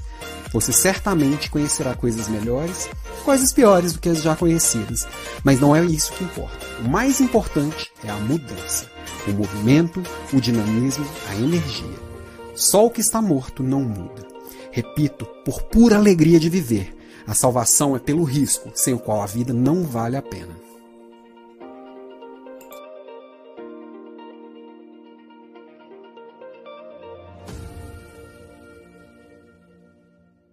Você certamente conhecerá coisas melhores, coisas piores do que as já conhecidas, mas não é isso que importa. O mais importante é a mudança, o movimento, o dinamismo, a energia. Só o que está morto não muda. Repito, por pura alegria de viver, a salvação é pelo risco, sem o qual a vida não vale a pena.